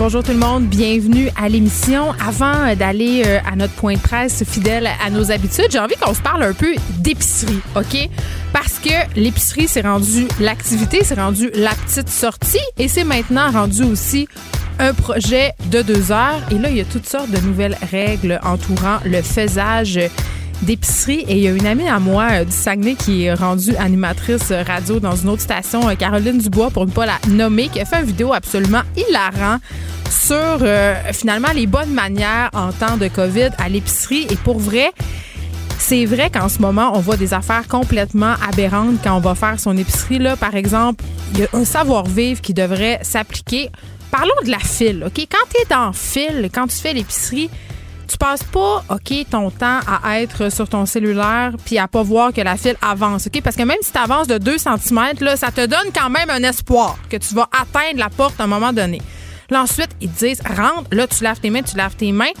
Bonjour tout le monde, bienvenue à l'émission. Avant d'aller euh, à notre point de presse fidèle à nos habitudes, j'ai envie qu'on se parle un peu d'épicerie, OK? Parce que l'épicerie, c'est rendu l'activité, c'est rendu la petite sortie et c'est maintenant rendu aussi un projet de deux heures. Et là, il y a toutes sortes de nouvelles règles entourant le faisage d'épicerie. Et il y a une amie à moi euh, du Saguenay qui est rendue animatrice radio dans une autre station, euh, Caroline Dubois, pour ne pas la nommer, qui a fait une vidéo absolument hilarant sur euh, finalement les bonnes manières en temps de COVID à l'épicerie. Et pour vrai, c'est vrai qu'en ce moment, on voit des affaires complètement aberrantes quand on va faire son épicerie. Là, par exemple, il y a un savoir-vivre qui devrait s'appliquer. Parlons de la file, OK? Quand tu es dans file, quand tu fais l'épicerie, tu passes pas, OK, ton temps à être sur ton cellulaire puis à pas voir que la file avance, OK? Parce que même si tu avances de 2 cm, là, ça te donne quand même un espoir que tu vas atteindre la porte à un moment donné. Là, ensuite, ils te disent, rentre, là, tu laves tes mains, tu laves tes mains.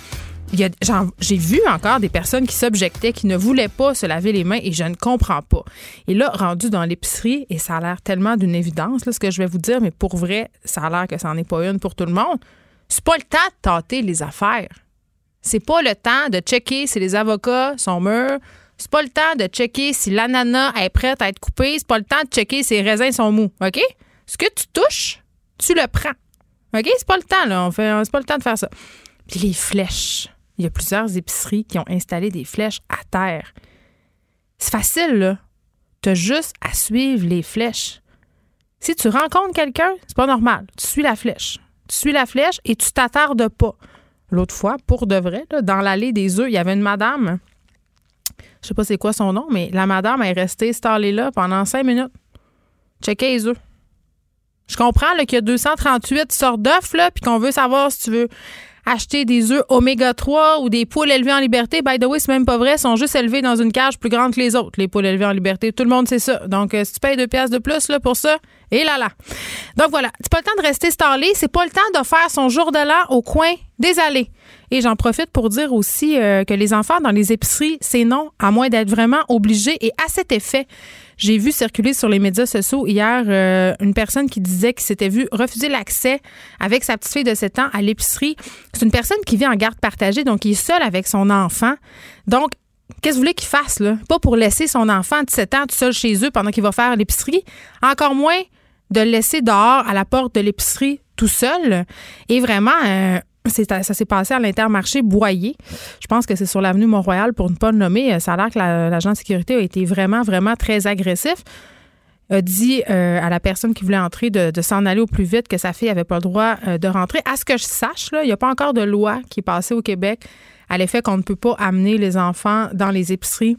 J'ai vu encore des personnes qui s'objectaient, qui ne voulaient pas se laver les mains et je ne comprends pas. Et là, rendu dans l'épicerie, et ça a l'air tellement d'une évidence, là, ce que je vais vous dire, mais pour vrai, ça a l'air que ça n'en est pas une pour tout le monde. C'est pas le temps de tâter les affaires. C'est pas le temps de checker si les avocats sont mûrs. C'est pas le temps de checker si l'ananas est prête à être coupée. C'est pas le temps de checker si les raisins sont mous. Ce que tu touches, tu le prends. OK? C'est pas le temps, là. On c'est pas le temps de faire ça. Puis les flèches. Il y a plusieurs épiceries qui ont installé des flèches à terre. C'est facile, là. T'as juste à suivre les flèches. Si tu rencontres quelqu'un, c'est pas normal. Tu suis la flèche. Tu suis la flèche et tu t'attardes pas l'autre fois, pour de vrai, dans l'allée des œufs, il y avait une madame. Je sais pas c'est quoi son nom, mais la madame est restée installée là pendant cinq minutes. Checker les œufs. Je comprends qu'il y a 238 sortes d'œufs, puis qu'on veut savoir si tu veux acheter des œufs oméga 3 ou des poules élevées en liberté. By the way, c'est même pas vrai. Ils sont juste élevés dans une cage plus grande que les autres, les poules élevées en liberté. Tout le monde sait ça. Donc, euh, si tu payes deux pièces de plus là, pour ça, et là là. Donc voilà, c'est pas le temps de rester stallé, c'est pas le temps de faire son jour de l'an au coin des allées. Et j'en profite pour dire aussi euh, que les enfants dans les épiceries, c'est non, à moins d'être vraiment obligés. Et à cet effet, j'ai vu circuler sur les médias sociaux hier euh, une personne qui disait qu'il s'était vu refuser l'accès avec sa petite fille de 7 ans à l'épicerie. C'est une personne qui vit en garde partagée, donc il est seul avec son enfant. Donc, Qu'est-ce que vous voulez qu'il fasse, là? Pas pour laisser son enfant de 7 ans tout seul chez eux pendant qu'il va faire l'épicerie. Encore moins de le laisser dehors à la porte de l'épicerie tout seul. Et vraiment, euh, ça s'est passé à l'Intermarché Boyer. Je pense que c'est sur l'avenue Mont-Royal, pour ne pas le nommer. Ça a l'air que l'agent de sécurité a été vraiment, vraiment très agressif. A dit euh, à la personne qui voulait entrer de, s'en aller au plus vite que sa fille n'avait pas le droit euh, de rentrer. À ce que je sache, il n'y a pas encore de loi qui est passée au Québec à l'effet qu'on ne peut pas amener les enfants dans les épiceries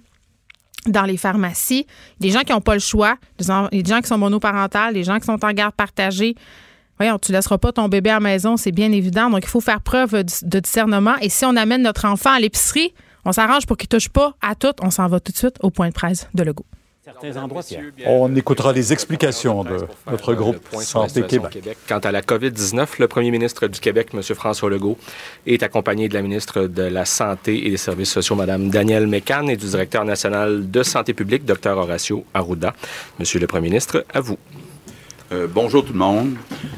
dans les pharmacies, des gens qui n'ont pas le choix, des gens qui sont monoparentales, des gens qui sont en garde partagée, Voyons, tu laisseras pas ton bébé à la maison, c'est bien évident. Donc, il faut faire preuve de discernement. Et si on amène notre enfant à l'épicerie, on s'arrange pour qu'il touche pas à tout. On s'en va tout de suite au point de presse de Legault. On écoutera les explications de notre groupe Santé Québec. Quant à la COVID-19, le premier ministre du Québec, M. François Legault, est accompagné de la ministre de la Santé et des Services sociaux, Mme Danielle Mécan, et du directeur national de santé publique, Dr. Horacio Arruda. Monsieur le premier ministre, à vous. Euh, bonjour tout le monde.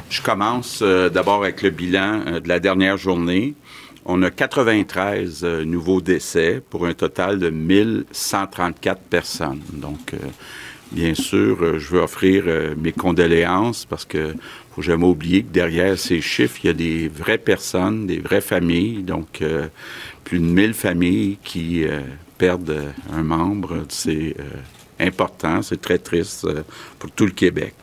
Je commence euh, d'abord avec le bilan euh, de la dernière journée. On a 93 nouveaux décès pour un total de 1134 personnes. Donc, bien sûr, je veux offrir mes condoléances parce que faut jamais oublier que derrière ces chiffres, il y a des vraies personnes, des vraies familles. Donc, plus de 1000 familles qui perdent un membre. C'est important, c'est très triste pour tout le Québec.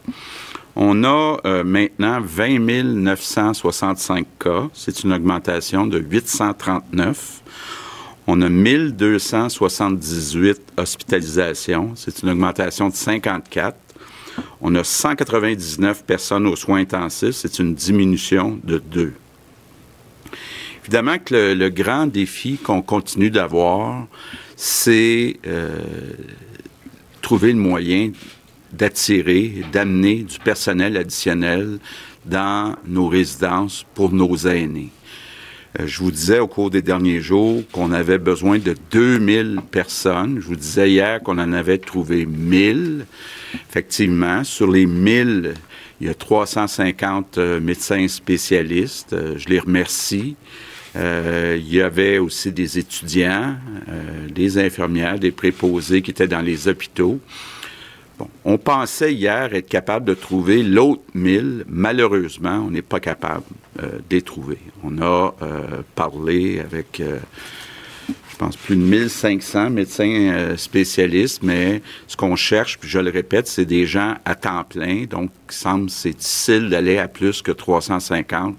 On a euh, maintenant 20 965 cas. C'est une augmentation de 839. On a 1278 hospitalisations. C'est une augmentation de 54. On a 199 personnes aux soins intensifs. C'est une diminution de 2. Évidemment que le, grand défi qu'on continue d'avoir, c'est euh, trouver le moyen d'attirer, d'amener du personnel additionnel dans nos résidences pour nos aînés. Euh, je vous disais au cours des derniers jours qu'on avait besoin de 2000 personnes. Je vous disais hier qu'on en avait trouvé 1000. Effectivement, sur les 1000, il y a 350 euh, médecins spécialistes. Euh, je les remercie. il y avait aussi des étudiants, des infirmières, des préposés qui étaient dans les hôpitaux on pensait hier être capable de trouver l'autre mille. Malheureusement, on n'est pas capable euh, les trouver. On a euh, parlé avec, euh, je pense, plus de 1500 médecins spécialistes, mais ce qu'on cherche, puis je le répète, c'est des gens à temps plein. Donc, il semble c'est difficile d'aller à plus que 350.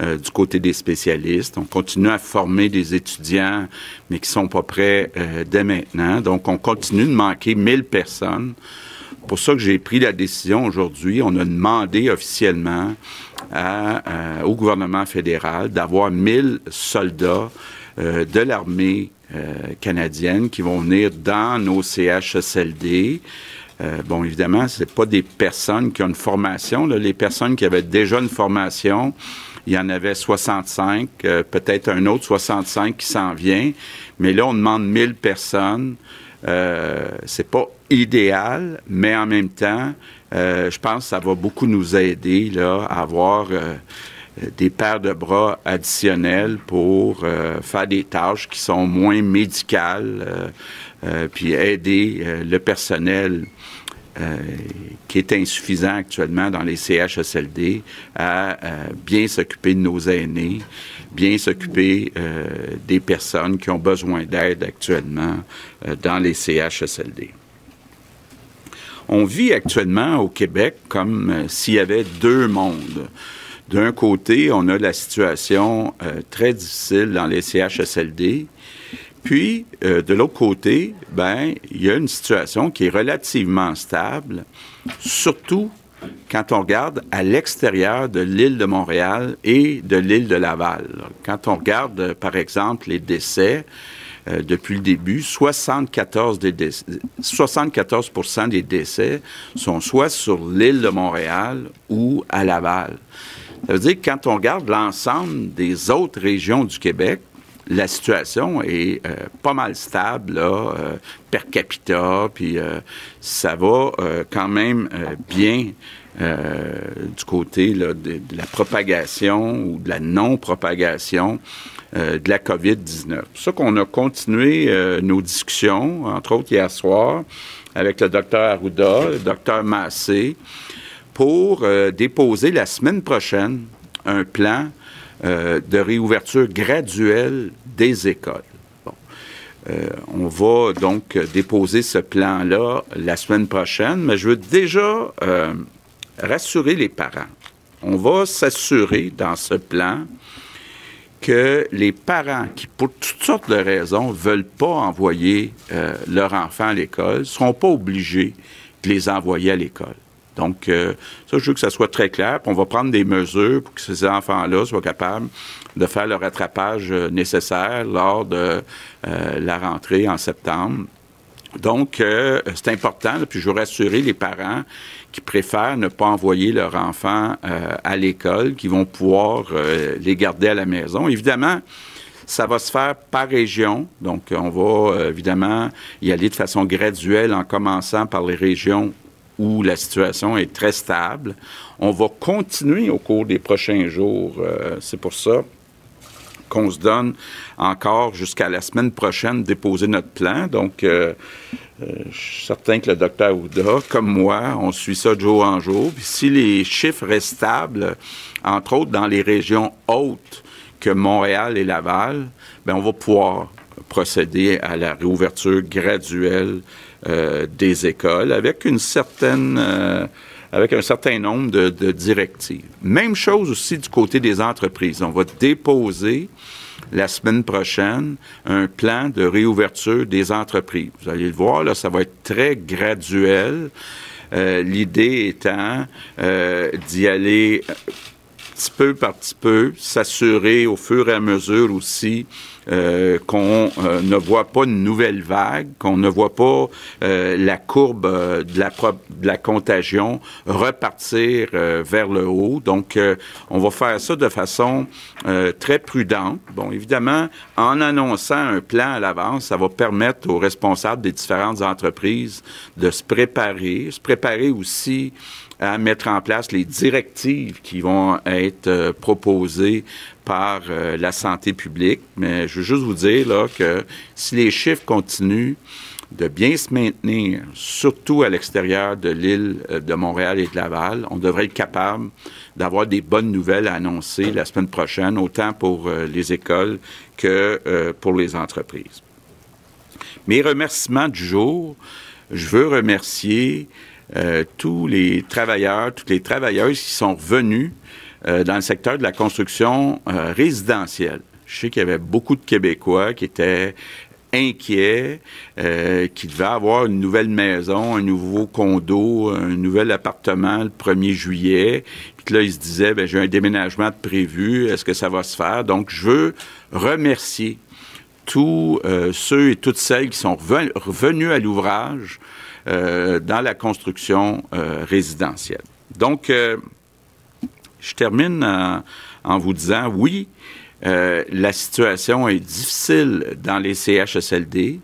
du côté des spécialistes. On continue à former des étudiants, mais qui sont pas prêts dès maintenant. Donc, on continue de manquer 1000 personnes pour ça que j'ai pris la décision aujourd'hui. On a demandé officiellement au gouvernement fédéral d'avoir 1000 soldats euh, de l'armée euh, canadienne qui vont venir dans nos CHSLD. Euh, bon, évidemment, ce pas des personnes qui ont une formation. Les personnes qui avaient déjà une formation, il y en avait 65, peut-être un autre 65 qui s'en vient. Mais là, on demande 1000 personnes. Euh, c'est pas idéal, mais en même temps, euh, je pense que ça va beaucoup nous aider là, à avoir euh, des paires de bras additionnels pour euh, faire des tâches qui sont moins médicales, puis aider le personnel qui est insuffisant actuellement dans les CHSLD à bien s'occuper de nos aînés, bien s'occuper des personnes qui ont besoin d'aide actuellement dans les CHSLD. On vit actuellement au Québec comme euh, s'il y avait deux mondes. D'un côté, on a la situation euh, très difficile dans les CHSLD. Puis, euh, de l'autre côté, ben, il y a une situation qui est relativement stable, surtout quand on regarde à l'extérieur de l'île de Montréal et de l'île de Laval. Quand on regarde, par exemple, les décès, euh, depuis le début, 74, des décès, 74 des décès sont soit sur l'île de Montréal ou à Laval. Ça veut dire que quand on regarde l'ensemble des autres régions du Québec, la situation est euh, pas mal stable là, euh, per capita, puis ça va quand même bien du côté de, de, la propagation ou de la non-propagation euh, de la COVID-19. C'est ça qu'on a continué euh, nos discussions, entre autres hier soir, avec le docteur Arruda, le docteur Massé, pour euh, déposer la semaine prochaine un plan de réouverture graduelle des écoles. on va donc déposer ce plan-là la semaine prochaine, mais je veux déjà rassurer les parents. On va s'assurer dans ce plan que les parents qui, pour toutes sortes de raisons, veulent pas envoyer euh, leur enfant à l'école, seront pas obligés de les envoyer à l'école. Donc, euh, ça, je veux que ça soit très clair. on va prendre des mesures pour que ces enfants-là soient capables de faire le rattrapage euh, nécessaire lors de la rentrée en septembre. Donc, c'est important. puis, je veux rassurer les parents qui préfèrent ne pas envoyer leurs enfants euh, à l'école, qui vont pouvoir euh, les garder à la maison. Évidemment, ça va se faire par région. Donc, on va euh, évidemment y aller de façon graduelle en commençant par les régions où la situation est très stable. On va continuer au cours des prochains jours. C'est pour ça qu'on se donne encore jusqu'à la semaine prochaine déposer notre plan. Donc, euh, je suis certain que le docteur Ouda, comme moi, on suit ça de jour en jour. Puis si les chiffres restent stables, entre autres dans les régions hautes que Montréal et Laval, ben on va pouvoir procéder à la réouverture graduelle euh, des écoles avec une certaine euh, avec un certain nombre de, directives. Même chose aussi du côté des entreprises. On va déposer la semaine prochaine un plan de réouverture des entreprises. Vous allez le voir, là, ça va être très graduel. Euh, l'idée étant d'y aller petit peu par petit peu, s'assurer au fur et à mesure aussi euh, qu'on euh, ne voit pas une nouvelle vague, qu'on ne voit pas euh, la courbe de la, de, la, contagion repartir vers le haut. Donc, on va faire ça de façon très prudente. Bon, évidemment, en annonçant un plan à l'avance, ça va permettre aux responsables des différentes entreprises de se préparer, se préparer aussi à mettre en place les directives qui vont être proposées par euh, la santé publique. Mais je veux juste vous dire là, que si les chiffres continuent de bien se maintenir, surtout à l'extérieur de l'île euh, de Montréal et de Laval, on devrait être capable d'avoir des bonnes nouvelles à annoncer la semaine prochaine, autant pour euh, les écoles que pour les entreprises. Mes remerciements du jour, je veux remercier tous les travailleurs, toutes les travailleuses qui sont revenus euh, dans le secteur de la construction euh, résidentielle. Je sais qu'il y avait beaucoup de Québécois qui étaient inquiets, euh, qui devaient avoir une nouvelle maison, un nouveau condo, un nouvel appartement le 1er juillet. Puis là, ils se disaient, j'ai un déménagement prévu, est-ce que ça va se faire? Donc, je veux remercier tous ceux et toutes celles qui sont revenus à l'ouvrage dans la construction résidentielle. Donc, je termine en, vous disant, oui, euh, la situation est difficile dans les CHSLD,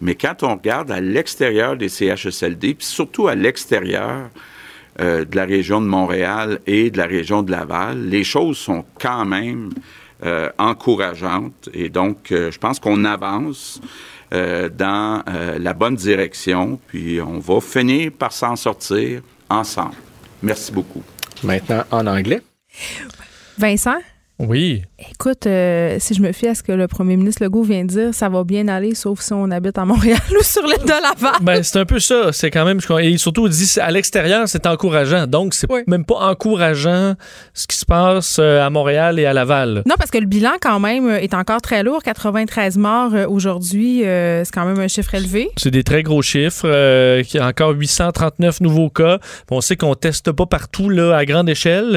mais quand on regarde à l'extérieur des CHSLD, puis surtout à l'extérieur euh, de la région de Montréal et de la région de Laval, les choses sont quand même euh, encourageantes. Et donc, je pense qu'on avance dans la bonne direction, puis on va finir par s'en sortir ensemble. Merci beaucoup. Maintenant en anglais. Vincent? Oui. Écoute, euh, si je me fie à ce que le premier ministre Legault vient de dire, ça va bien aller, sauf si on habite à Montréal ou sur l'île de Laval. Ben, c'est un peu ça. C'est quand même. Et surtout, dit à l'extérieur, c'est encourageant. Donc, c'est même pas encourageant ce qui se passe euh, à Montréal et à Laval. Non, parce que le bilan, quand même, est encore très lourd. 93 morts euh, aujourd'hui, c'est quand même un chiffre élevé. C'est des très gros chiffres. Il y a encore 839 nouveaux cas. On sait qu'on teste pas partout là, à grande échelle.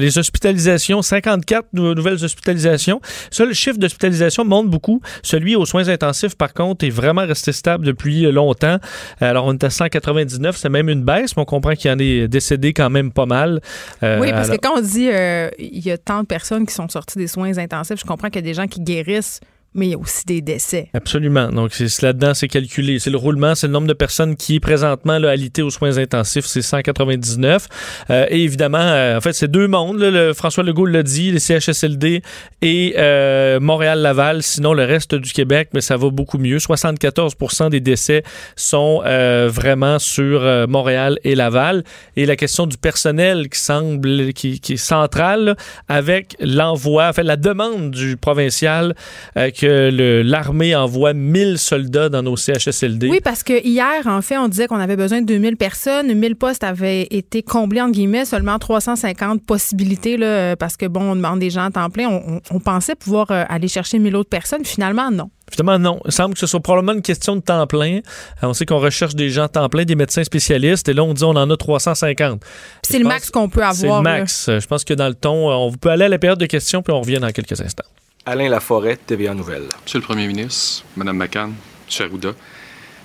les hospitalisations, 54 nouvelles hospitalisations. Ça, le chiffre d'hospitalisation monte beaucoup. Celui aux soins intensifs, par contre, est vraiment resté stable depuis longtemps. Alors, on est à 199, c'est même une baisse, mais on comprend qu'il y en est décédé quand même pas mal. Euh, oui, parce que quand on dit euh, il y a tant de personnes qui sont sorties des soins intensifs, je comprends qu'il y a des gens qui guérissent mais il y a aussi des décès. Absolument. Donc, c'est là-dedans, c'est calculé. C'est le roulement, c'est le nombre de personnes qui présentement alité aux soins intensifs, c'est 199. Euh, et évidemment, euh, en fait, c'est deux mondes. François Legault l'a dit, les CHSLD et euh, Montréal-Laval. Sinon, le reste du Québec, mais ça va beaucoup mieux. 74 des décès sont vraiment sur Montréal et Laval. Et la question du personnel qui semble, qui, qui est centrale avec l'envoi, en fait, la demande du provincial que l'armée envoie 1000 soldats dans nos CHSLD. Oui, parce que hier, en fait, on disait qu'on avait besoin de 2000 personnes. 1000 postes avaient été comblés, en guillemets, seulement 350 possibilités, là, parce que, bon, on demande des gens à temps plein. On, pensait pouvoir euh, aller chercher 1000 autres personnes. Finalement, non. Finalement, non. Il semble que ce soit probablement une question de temps plein. Euh, on sait qu'on recherche des gens temps plein, des médecins spécialistes, et là, on dit on en a 350. C'est le max qu'on peut avoir. C'est le max. Je pense que dans le ton, on peut aller à la période de questions, puis on revient dans quelques instants. Alain Laforêt, TVA Nouvelle. Monsieur le Premier ministre, Mme McCann, M. Arruda,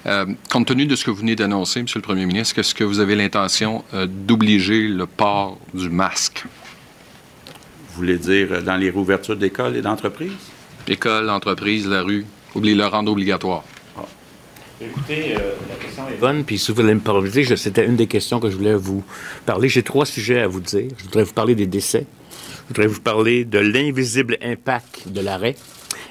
euh, compte tenu de ce que vous venez d'annoncer, Monsieur le Premier ministre, est-ce que vous avez l'intention euh, d'obliger le port du masque? Vous voulez dire euh, dans les réouvertures d'écoles et d'entreprises? Écoles, entreprises, la rue, oubliez le rendre obligatoire. Ah. Écoutez, la question est bonne, puis si vous voulez me permettre, c'était une des questions que je voulais vous parler. J'ai trois sujets à vous dire. Je voudrais vous parler des décès. Je voudrais vous parler de l'invisible impact de l'arrêt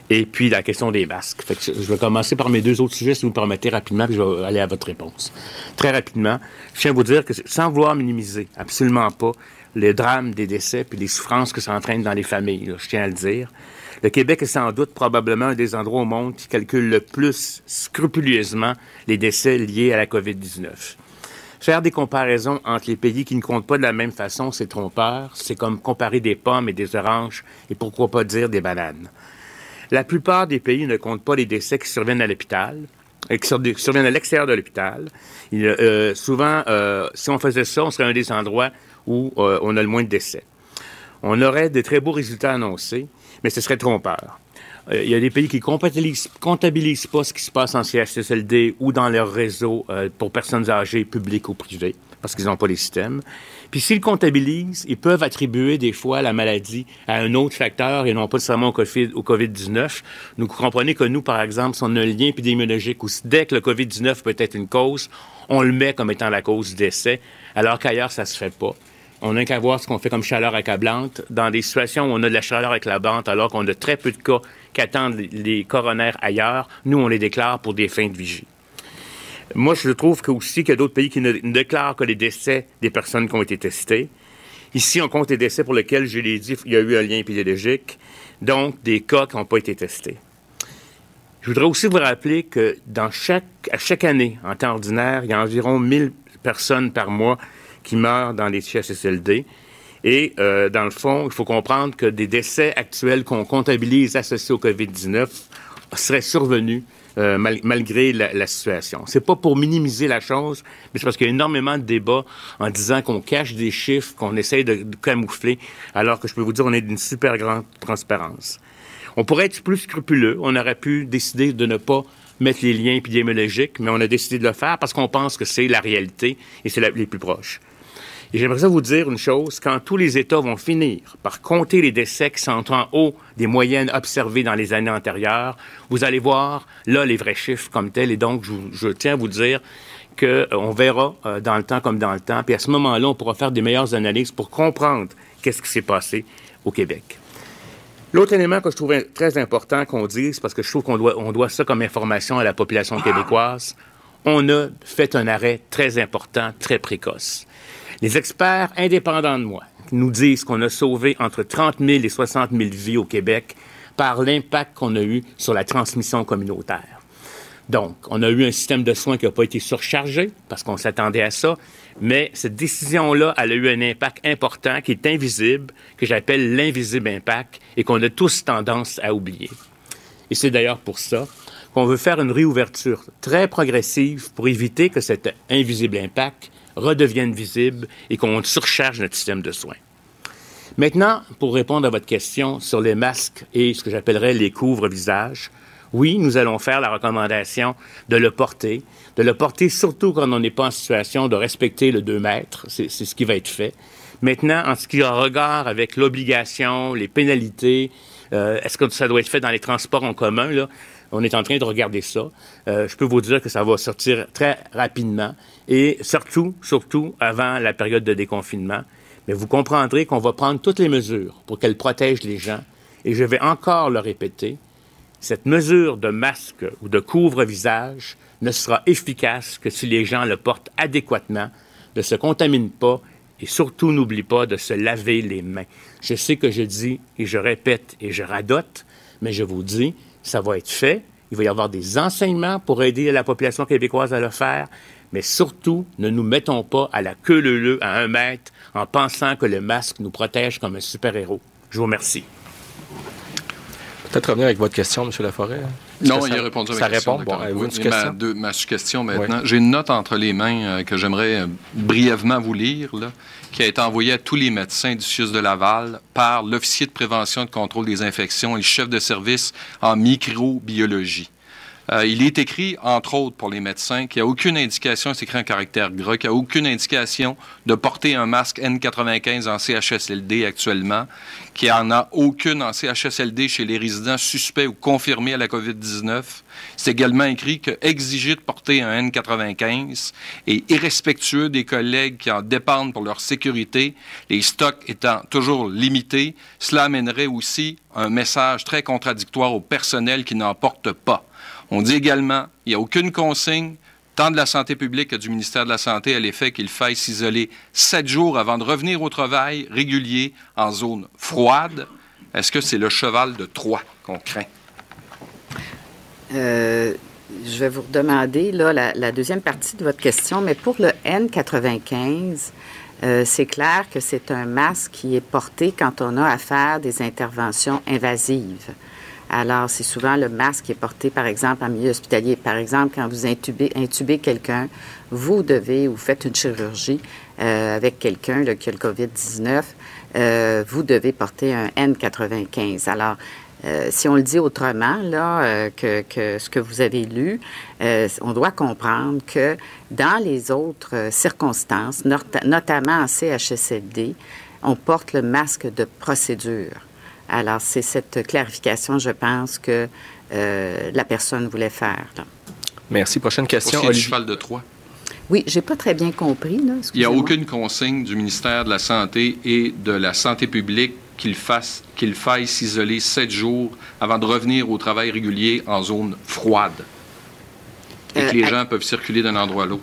et puis la question des masques. je vais commencer par mes deux autres sujets, si vous me permettez rapidement, puis je vais aller à votre réponse. Très rapidement, je tiens à vous dire que sans vouloir minimiser, absolument pas, les drames des décès puis les souffrances que ça entraîne dans les familles, je tiens à le dire. Le Québec est sans doute probablement un des endroits au monde qui calcule le plus scrupuleusement les décès liés à la COVID-19. Faire des comparaisons entre les pays qui ne comptent pas de la même façon, c'est trompeur. C'est comme comparer des pommes et des oranges et pourquoi pas dire des bananes. La plupart des pays ne comptent pas les décès qui surviennent à l'hôpital, et qui surviennent à l'extérieur de l'hôpital. Euh, souvent, euh, si on faisait ça, on serait un des endroits où euh, on a le moins de décès. On aurait de très beaux résultats annoncés, mais ce serait trompeur. Euh, il y a des pays qui comptabilisent, comptabilisent pas ce qui se passe en CHSLD ou dans leur réseau euh, pour personnes âgées, publiques ou privées, parce qu'ils n'ont pas les systèmes. Puis s'ils comptabilisent, ils peuvent attribuer des fois la maladie à un autre facteur et non pas seulement au COVID, au COVID-19. Nous comprenez que nous, par exemple, si on a un lien épidémiologique où dès que le COVID-19 peut être une cause, on le met comme étant la cause du décès, alors qu'ailleurs, ça se fait pas. On n'a qu'à voir ce qu'on fait comme chaleur accablante. Dans des situations où on a de la chaleur accablante, alors qu'on a très peu de cas qui attendent les coronaires ailleurs, nous, on les déclare pour des fins de vigie. Moi, je trouve que aussi qu'il y a d'autres pays qui ne, déclarent que les décès des personnes qui ont été testées. Ici, on compte les décès pour lesquels, je l'ai dit, il y a eu un lien épidémiologique, donc des cas qui n'ont pas été testés. Je voudrais aussi vous rappeler que dans chaque, à chaque année, en temps ordinaire, il y a environ 1000 personnes par mois qui meurent dans les CHSLD. Et euh, dans le fond, il faut comprendre que des décès actuels qu'on comptabilise associés au COVID-19 seraient survenus euh, malgré la, situation. C'est pas pour minimiser la chose, mais c'est parce qu'il y a énormément de débats en disant qu'on cache des chiffres, qu'on essaye de, de, camoufler, alors que je peux vous dire, on est d'une super grande transparence. On pourrait être plus scrupuleux. On aurait pu décider de ne pas mettre les liens épidémiologiques, mais on a décidé de le faire parce qu'on pense que c'est la réalité et c'est les plus proches. Et j'aimerais vous dire une chose, quand tous les États vont finir par compter les décès qui sont en haut des moyennes observées dans les années antérieures, vous allez voir là les vrais chiffres comme tels. Et donc, je, tiens à vous dire qu'on euh, verra euh, dans le temps comme dans le temps. Puis à ce moment-là, on pourra faire des meilleures analyses pour comprendre qu'est-ce qui s'est passé au Québec. L'autre élément que je trouvais très important qu'on dise, parce que je trouve qu'on doit, doit ça comme information à la population québécoise, on a fait un arrêt très important, très précoce. Les experts indépendants de moi nous disent qu'on a sauvé entre 30 000 et 60 000 vies au Québec par l'impact qu'on a eu sur la transmission communautaire. Donc, on a eu un système de soins qui n'a pas été surchargé parce qu'on s'attendait à ça, mais cette décision-là, elle a eu un impact important qui est invisible, que j'appelle l'invisible impact et qu'on a tous tendance à oublier. Et c'est d'ailleurs pour ça qu'on veut faire une réouverture très progressive pour éviter que cet invisible impact redeviennent visibles et qu'on surcharge notre système de soins. Maintenant, pour répondre à votre question sur les masques et ce que j'appellerais les couvre-visages, oui, nous allons faire la recommandation de le porter, de le porter surtout quand on n'est pas en situation de respecter le 2 mètres. C'est ce qui va être fait. Maintenant, en ce qui a regard avec l'obligation, les pénalités, euh, est-ce que ça doit être fait dans les transports en commun? Là? On est en train de regarder ça. Euh, je peux vous dire que ça va sortir très rapidement et surtout, surtout avant la période de déconfinement. Mais vous comprendrez qu'on va prendre toutes les mesures pour qu'elles protègent les gens. Et je vais encore le répéter, cette mesure de masque ou de couvre-visage ne sera efficace que si les gens le portent adéquatement, ne se contaminent pas et surtout n'oublie pas de se laver les mains. Je sais que je dis et je répète et je radote, mais je vous dis, ça va être fait. Il va y avoir des enseignements pour aider la population québécoise à le faire. Mais surtout, ne nous mettons pas à la queue leu à un mètre en pensant que le masque nous protège comme un super-héros. Je vous remercie. Peut-être revenir avec votre question, M. Laforêt. Non, il a répondu à ma question. Répond? Bon, ma, question maintenant. J'ai une note entre les mains euh, que j'aimerais euh, brièvement vous lire. Là qui a été envoyé à tous les médecins du CIUS de Laval par l'officier de prévention et de contrôle des infections et le chef de service en microbiologie. Euh, il est écrit, entre autres, pour les médecins, qu'il n'y a aucune indication, c'est écrit en caractère gras, qu'il n'y a aucune indication de porter un masque N95 en CHSLD actuellement, qu'il n'y en a aucune en CHSLD chez les résidents suspects ou confirmés à la COVID-19. C'est également écrit que exiger de porter un N95 est irrespectueux des collègues qui en dépendent pour leur sécurité, les stocks étant toujours limités. Cela amènerait aussi un message très contradictoire au personnel qui n'en porte pas. On dit également qu'il n'y a aucune consigne, tant de la santé publique que du ministère de la Santé, à l'effet qu'il faille s'isoler sept jours avant de revenir au travail régulier en zone froide. Est-ce que c'est le cheval de Troie qu'on craint? Euh, je vais vous redemander la, deuxième partie de votre question, mais pour le N95, euh, c'est clair que c'est un masque qui est porté quand on a à des interventions invasives. Alors, c'est souvent le masque qui est porté, par exemple, en milieu hospitalier. Par exemple, quand vous intubez, intubez quelqu'un, vous devez, ou faites une chirurgie euh, avec quelqu'un qui a le COVID-19, euh, vous devez porter un N95. Alors, euh, si on le dit autrement, là, que, que, ce que vous avez lu, on doit comprendre que dans les autres circonstances, notamment en CHSLD, on porte le masque de procédure. Alors, c'est cette clarification, je pense, que la personne voulait faire. Merci. Prochaine question. Olivier. cheval de Troie. Oui, j'ai pas très bien compris. Là. Il n'y a aucune consigne du ministère de la Santé et de la Santé publique qu'il fasse, qu'il faille s'isoler sept jours avant de revenir au travail régulier en zone froide et que euh, les gens peuvent circuler d'un endroit à l'autre.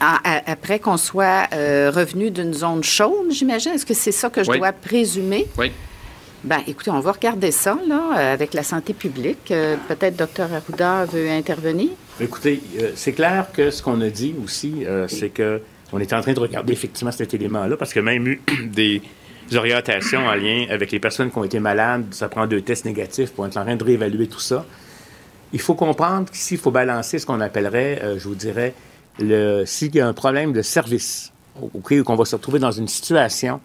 Ah, après qu'on soit euh, revenu d'une zone chaude, j'imagine? Est-ce que c'est ça que je dois présumer? Oui. Bien, écoutez, on va regarder ça, là, euh, avec la santé publique. Euh, peut-être Dr. Arruda veut intervenir. Écoutez, euh, c'est clair que ce qu'on a dit aussi, c'est que on est en train de regarder effectivement cet élément-là, parce que même eu des orientations en lien avec les personnes qui ont été malades, ça prend deux tests négatifs pour être en train de réévaluer tout ça. Il faut comprendre qu'ici, il faut balancer ce qu'on appellerait, je vous dirais, le, s'il y a un problème de service, ou qu'on va se retrouver dans une situation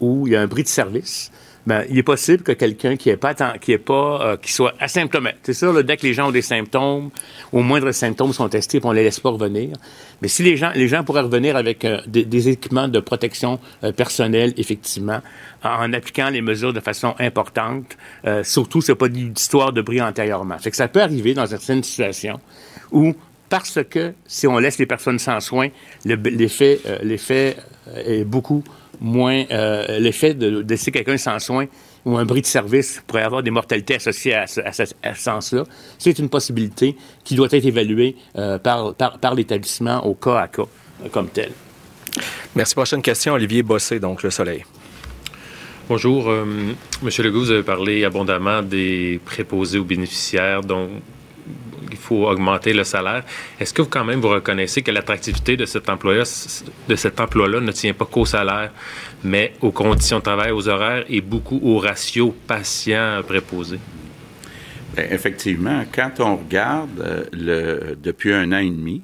où il y a un bris de service, ben, il est possible que quelqu'un qui est pas qui est pas euh, qui soit asymptomatique. C'est sûr, dès que les gens ont des symptômes, au moindre symptômes sont testés, puis on les laisse pas revenir. Mais si les gens les gens pourraient revenir avec euh, des, équipements de protection euh, personnelle, effectivement, en, appliquant les mesures de façon importante. surtout, c'est pas d'histoire de bris antérieurement. Fait que ça peut arriver dans certaines situations où parce que si on laisse les personnes sans soins, l'effet l'effet est beaucoup moins euh, l'effet de, laisser quelqu'un sans soins ou un bris de service pourrait avoir des mortalités associées à ce, sens-là. C'est une possibilité qui doit être évaluée euh, par, par, l'établissement au cas à cas euh, comme tel. Merci. Prochaine question, Olivier Bossé, donc Le Soleil. Bonjour. Monsieur Legault, vous avez parlé abondamment des préposés aux bénéficiaires, dont il faut augmenter le salaire. Est-ce que vous, quand même, vous reconnaissez que l'attractivité de cet emploi-là, ne tient pas qu'au salaire, mais aux conditions de travail, aux horaires et beaucoup au ratio patient préposé? Ben, effectivement, quand on regarde euh, depuis un an et demi,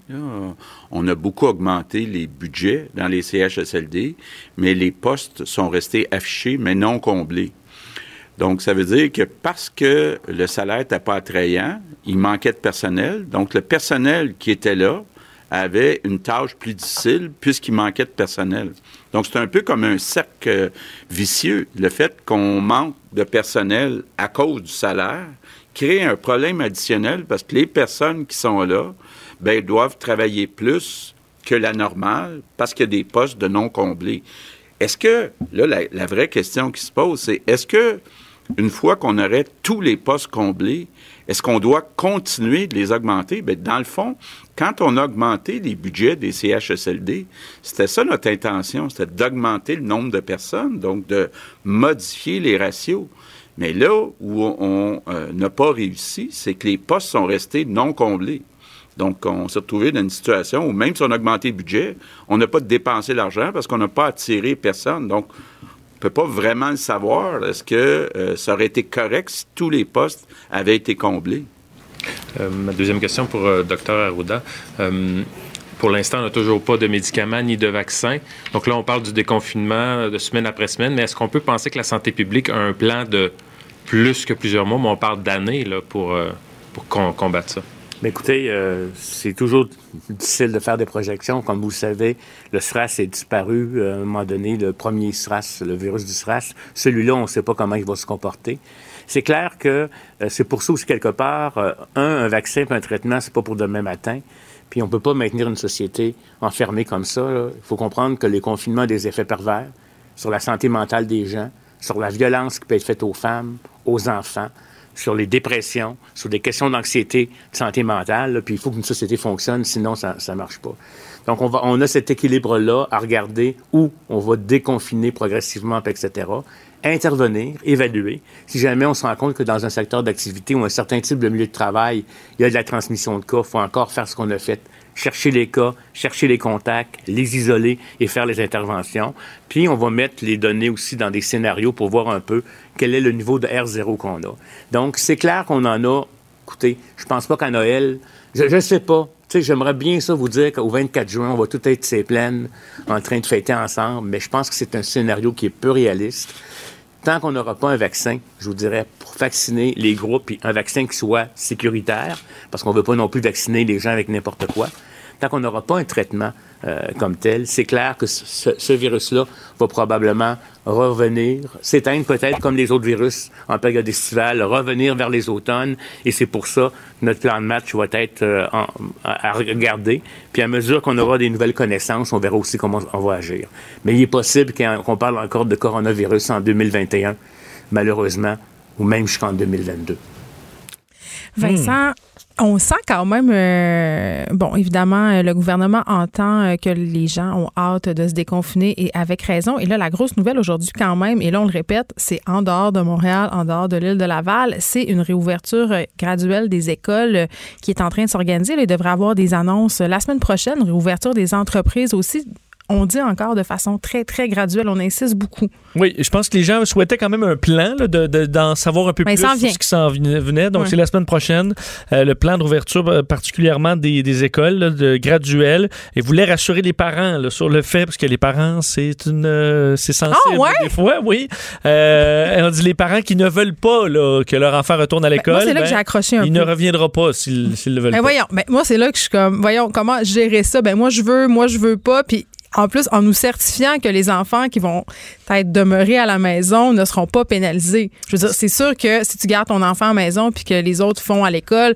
on a beaucoup augmenté les budgets dans les CHSLD, mais les postes sont restés affichés, mais non comblés. Donc, ça veut dire que parce que le salaire n'était pas attrayant, il manquait de personnel. Donc, le personnel qui était là avait une tâche plus difficile puisqu'il manquait de personnel. Donc, c'est un peu comme un cercle vicieux. Le fait qu'on manque de personnel à cause du salaire crée un problème additionnel parce que les personnes qui sont là, ben, doivent travailler plus que la normale parce qu'il y a des postes de non comblés. Est-ce que, là, la, la vraie question qui se pose, c'est est-ce que une fois qu'on aurait tous les postes comblés, est-ce qu'on doit continuer de les augmenter? Bien, dans le fond, quand on a augmenté les budgets des CHSLD, c'était ça notre intention, c'était d'augmenter le nombre de personnes, donc de modifier les ratios. Mais là où on euh, n'a pas réussi, c'est que les postes sont restés non comblés. Donc, on s'est retrouvé dans une situation où même si on a augmenté le budget, on n'a pas dépensé l'argent parce qu'on n'a pas attiré personne. Donc, ne peut pas vraiment le savoir. Est-ce que euh, ça aurait été correct si tous les postes avaient été comblés? Euh, ma deuxième question pour euh, Dr Arruda. pour l'instant, on n'a toujours pas de médicaments ni de vaccins. Donc là, on parle du déconfinement de semaine après semaine, mais est-ce qu'on peut penser que la santé publique a un plan de plus que plusieurs mois, mais on parle d'années pour, pour combattre ça? Mais écoutez, euh, c'est toujours difficile de faire des projections. Comme vous savez, le SRAS est disparu euh, à un moment donné, le premier SRAS, le virus du SRAS. Celui-là, on ne sait pas comment il va se comporter. C'est clair que euh, c'est pour ça aussi, quelque part, un, un vaccin un traitement, c'est pas pour demain matin. Puis on ne peut pas maintenir une société enfermée comme ça. Il faut comprendre que les confinements ont des effets pervers sur la santé mentale des gens, sur la violence qui peut être faite aux femmes, aux enfants sur les dépressions, sur des questions d'anxiété, de santé mentale. puis il faut qu'une société fonctionne, sinon ça ne marche pas. Donc on, va, on a cet équilibre-là à regarder où on va déconfiner progressivement, etc. Intervenir, évaluer. Si jamais on se rend compte que dans un secteur d'activité ou un certain type de milieu de travail, il y a de la transmission de cas, il faut encore faire ce qu'on a fait chercher les cas, chercher les contacts, les isoler et faire les interventions. Puis, on va mettre les données aussi dans des scénarios pour voir un peu quel est le niveau de R0 qu'on a. Donc, c'est clair qu'on en a. Écoutez, je pense pas qu'à Noël, je ne sais pas sais, j'aimerais bien ça vous dire qu'au 24 juin, on va tout être ces plaines en train de fêter ensemble, mais je pense que c'est un scénario qui est peu réaliste. Tant qu'on n'aura pas un vaccin, je vous dirais, pour vacciner les groupes, puis un vaccin qui soit sécuritaire, parce qu'on ne veut pas non plus vacciner les gens avec n'importe quoi, tant qu'on n'aura pas un traitement euh, comme tel, c'est clair que ce, virus-là va probablement revenir, s'éteindre peut-être comme les autres virus en période estivale, revenir vers les automnes. Et c'est pour ça que notre plan de match va être euh, en, à, regarder. Puis à mesure qu'on aura des nouvelles connaissances, on verra aussi comment on va agir. Mais il est possible qu'on parle encore de coronavirus en 2021, malheureusement, ou même jusqu'en 2022. Vincent, on sent quand même, euh, bon, évidemment, euh, le gouvernement entend euh, que les gens ont hâte de se déconfiner et avec raison. Et là, la grosse nouvelle aujourd'hui, quand même, et là, on le répète, c'est en dehors de Montréal, en dehors de l'île de Laval, c'est une réouverture graduelle des écoles qui est en train de s'organiser. Il devrait avoir des annonces la semaine prochaine, réouverture des entreprises aussi on dit encore de façon très, très graduelle. On insiste beaucoup. Oui, je pense que les gens souhaitaient quand même un plan d'en de, savoir un peu ben, plus sur ce qui s'en venait. Donc, c'est la semaine prochaine, euh, le plan d'ouverture euh, particulièrement des, écoles de graduelles et voulait rassurer les parents sur le fait, parce que les parents, c'est une euh, c'est sensible ah, ouais? des fois, oui. on dit les parents qui ne veulent pas que leur enfant retourne à ben, l'école. c'est là que ben, j'ai accroché un il ne reviendra pas s'ils le veulent pas. Voyons, moi, c'est là que je suis comme, voyons, comment gérer ça? Ben, moi, je veux, moi, je veux pas. Puis en plus, en nous certifiant que les enfants qui vont être demeurés à la maison ne seront pas pénalisés. Je veux dire, c'est sûr que si tu gardes ton enfant à la maison puis que les autres font à l'école,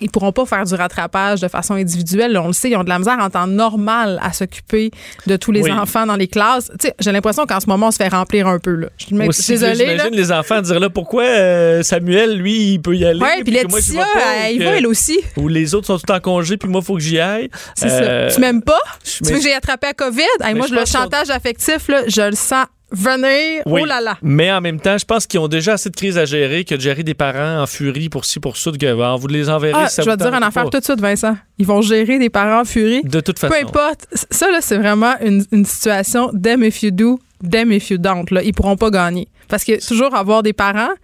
ils pourront pas faire du rattrapage de façon individuelle. on le sait, ils ont de la misère en temps normal à s'occuper de tous les enfants dans les classes. j'ai l'impression qu'en ce moment, on se fait remplir un peu. Là. Je suis désolée. J'imagine les enfants dire là, pourquoi euh, Samuel, lui, il peut y aller. Oui, puis Laetitia, elle y va, elle aussi. Ou les autres sont tout en congé, puis moi, il faut que j'y aille. C'est ça. Euh, tu m'aimes pas? Tu veux que j'ai attrapé à COVID? moi, je le chantage affectif, là, je le sens venir. Oh là là. Mais en même temps, je pense qu'ils ont déjà assez de crises à gérer que de gérer des parents en furie pour ci, pour ça, que ben, vous les enverrez. Ah, je vais te dire une affaire tout de suite, Vincent. Ils vont gérer des parents en furie. De toute façon. Peu importe. Ça, là, c'est vraiment une, une situation them if you do, them if you don't. Là. Ils pourront pas gagner. Parce que toujours avoir des parents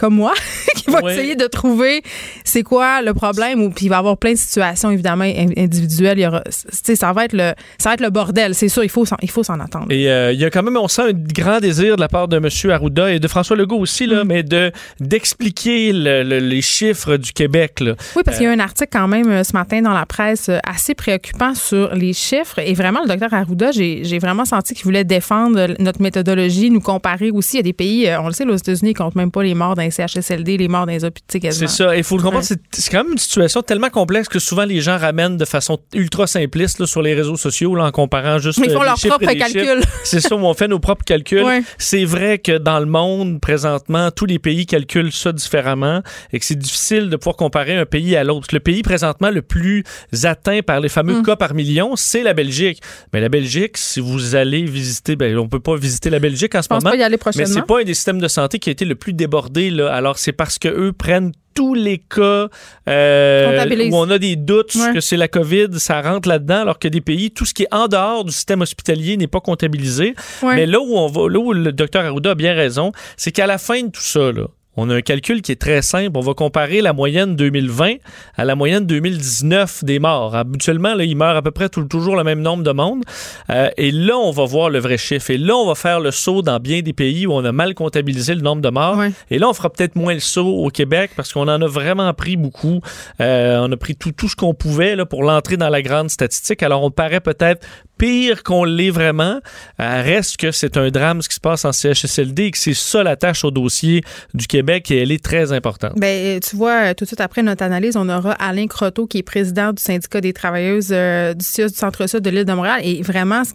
comme moi qui va essayer de trouver c'est quoi le problème ou puis il va y avoir plein de situations évidemment individuelles il y aura ça va être le ça va être le bordel c'est sûr il faut il faut s'en attendre et euh, il y a quand même on sent un grand désir de la part de M. Arruda et de François Legault aussi là mm. mais de d'expliquer les chiffres du Québec là. oui parce qu'il y a un article quand même euh, ce matin dans la presse euh, assez préoccupant sur les chiffres et vraiment le docteur Arruda j'ai vraiment senti qu'il voulait défendre notre méthodologie nous comparer aussi à des pays on le sait aux États-Unis ils comptent même pas les morts dans CHSLD, les morts dans les hôpitaux C'est ça. Il faut le comprendre, c'est quand même une situation tellement complexe que souvent les gens ramènent de façon ultra simpliste sur les réseaux sociaux en comparant juste Mais ils font leurs propres calculs. C'est ça, on fait nos propres calculs. C'est vrai que dans le monde, présentement, tous les pays calculent ça différemment et que c'est difficile de pouvoir comparer un pays à l'autre. Le pays présentement le plus atteint par les fameux mm. cas par million, c'est la Belgique. Mais la Belgique, si vous allez visiter, ben, on peut pas visiter la Belgique en ce moment. Pas y aller prochainement. Mais c'est pas un des systèmes de santé qui a été le plus débordé alors, c'est parce que eux prennent tous les cas euh, où on a des doutes que c'est la COVID, ça rentre là-dedans, alors que des pays, tout ce qui est en dehors du système hospitalier n'est pas comptabilisé. Mais là où on va, là où le docteur Arruda a bien raison, c'est qu'à la fin de tout ça, là, on a un calcul qui est très simple. On va comparer la moyenne 2020 à la moyenne 2019 des morts. Habituellement, là, il meurt à peu près toujours le même nombre de monde. Euh, et là, on va voir le vrai chiffre. Et là, on va faire le saut dans bien des pays où on a mal comptabilisé le nombre de morts. Et là, on fera peut-être moins le saut au Québec parce qu'on en a vraiment pris beaucoup. Euh, on a pris tout, tout ce qu'on pouvait là, pour l'entrée dans la grande statistique. Alors, on paraît peut-être pire qu'on l'est vraiment. Euh, reste que c'est un drame ce qui se passe en CHSLD et que c'est ça la tâche au dossier du Québec et elle est très importante. Ben, tu vois, tout de suite après notre analyse, on aura Alain Croteau qui est président du syndicat des travailleuses euh, du du Centre-Sud de l'île de Montréal et vraiment, ce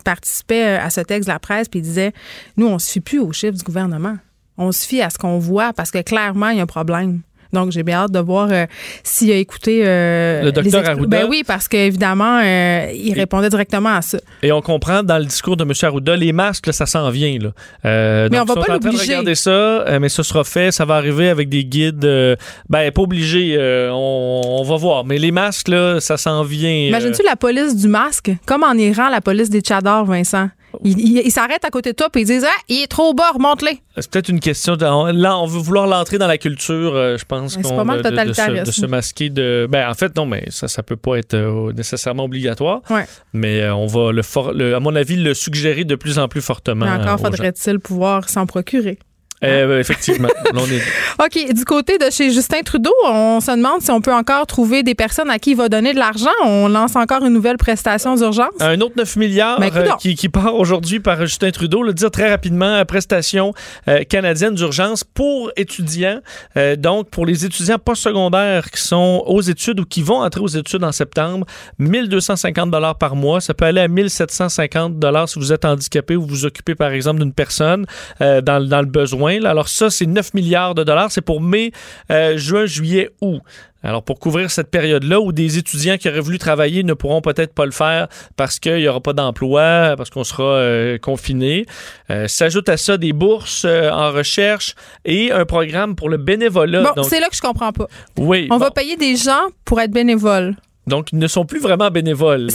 participait euh, à ce texte de la presse puis il disait, nous, on se fie plus aux chiffres du gouvernement. On se fie à ce qu'on voit parce que clairement, il y a un problème. Donc, j'ai bien hâte de voir euh, s'il a écouté. Euh, le docteur Arruda? Ben oui, parce qu'évidemment, euh, il répondait directement à ça. Et on comprend dans le discours de M. Arruda, les masques, ça s'en vient. Là. mais on va pas l'obliger. regarder ça, mais ça sera fait. Ça va arriver avec des guides. ben, pas obligé. On, va voir. Mais les masques, là, ça s'en vient. Imagines-tu la police du masque? Comme en Iran, la police des tchadors, Vincent. Ils s'arrêtent à côté de toi et ils disent Ah, il est trop bas, remonte-les. C'est peut-être une question de. Là, on veut vouloir l'entrer dans la culture, euh, je pense. C'est pas mal de, de, se, de se masquer de. Ben, en fait, non, mais ça, ça peut pas être euh, nécessairement obligatoire. Ouais. Mais euh, on va, le, for- le- à mon avis, le suggérer de plus en plus fortement. Mais encore euh, faudrait-il pouvoir s'en procurer. Euh, ben, effectivement. Là, on est- OK. Du côté de chez Justin Trudeau, on se demande si on peut encore trouver des personnes à qui il va donner de l'argent. On lance encore une nouvelle prestation d'urgence. Un autre 9 milliards Ben, euh, qui, qui part aujourd'hui par Justin Trudeau. Le dire très rapidement, euh, prestation euh, canadienne d'urgence pour étudiants. Euh, donc, pour les étudiants postsecondaires qui sont aux études ou qui vont entrer aux études en septembre, 1250 dollars par mois. Ça peut aller à 1750 dollars si vous êtes handicapé ou vous vous occupez, par exemple, d'une personne euh, dans, dans le besoin. Là. Alors ça, c'est 9 milliards de dollars. C'est pour mai, euh, juin, juillet, août. Alors, pour couvrir cette période-là où des étudiants qui auraient voulu travailler ne pourront peut-être pas le faire parce qu'il n'y aura pas d'emploi, parce qu'on sera euh, confiné. Euh, S'ajoute à ça des bourses euh, en recherche et un programme pour le bénévolat. Bon, c'est là que je comprends pas. oui, On bon. va payer des gens pour être bénévoles. donc ils ne sont plus vraiment bénévoles.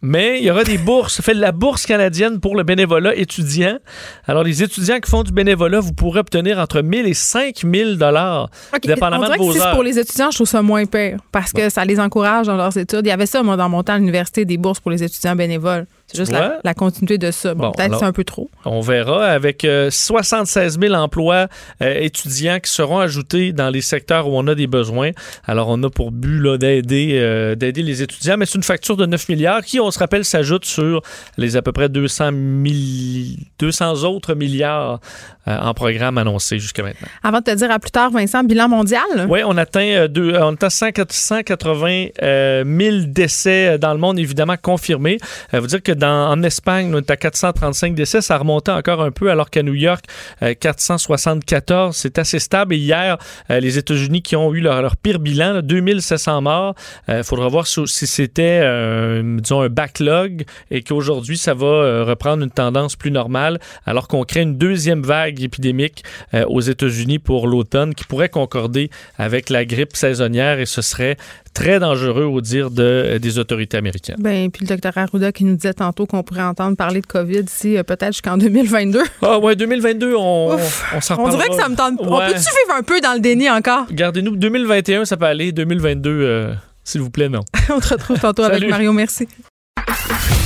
Mais il y aura des bourses. Fait de la bourse canadienne pour le bénévolat étudiant. Alors, les étudiants qui font du bénévolat, vous pourrez obtenir entre 1000 et 5000 dollars, OK, dépendamment on de vos que si heures. pour les étudiants, je trouve ça moins pire parce que ça les encourage dans leurs études. Il y avait ça, moi, dans mon temps à l'université, des bourses pour les étudiants bénévoles. C'est juste Ouais. la, la continuité de ça. Bon, Bon, peut-être c'est un peu trop. On verra avec euh, 76 000 emplois euh, étudiants qui seront ajoutés dans les secteurs où on a des besoins. Alors, on a pour but là, d'aider euh, d'aider les étudiants, mais c'est une facture de 9 milliards qui, on se rappelle, s'ajoute sur les à peu près 200, milli- 200 autres milliards euh, en programme annoncés jusqu'à maintenant. Avant de te dire à plus tard, Vincent, bilan mondial? Oui, on atteint, euh, deux- on atteint 100 180 euh, 000 décès dans le monde, évidemment confirmés. Euh, vous dire que en Espagne, on est à 435 décès. Ça remontait encore un peu, alors qu'à New York, euh, 474. C'est assez stable. Et hier, euh, les États-Unis qui ont eu leur, pire bilan, là, 2700 morts. Il faudra voir si, si c'était, euh, disons, un backlog et qu'aujourd'hui, ça va euh, reprendre une tendance plus normale, alors qu'on crée une deuxième vague épidémique euh, aux États-Unis pour l'automne qui pourrait concorder avec la grippe saisonnière et ce serait très dangereux au dire de, euh, des autorités américaines. Ben, puis le docteur Arruda qui nous disait tantôt qu'on pourrait entendre parler de COVID ici euh, peut-être jusqu'en 2022. Ah ouais, 2022, on, Ouf. on s'en On dirait que ça me tente. On Ouais. peut-tu vivre un peu dans le déni encore? Gardez-nous, 2021, ça peut aller. 2022, euh, s'il vous plaît, non. On te retrouve tantôt avec. Mario. Merci.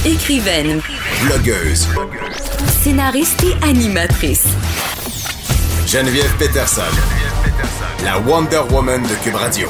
Écrivaine, Blogueuse. scénariste et animatrice. Geneviève Peterson. La Wonder Woman de Cube Radio.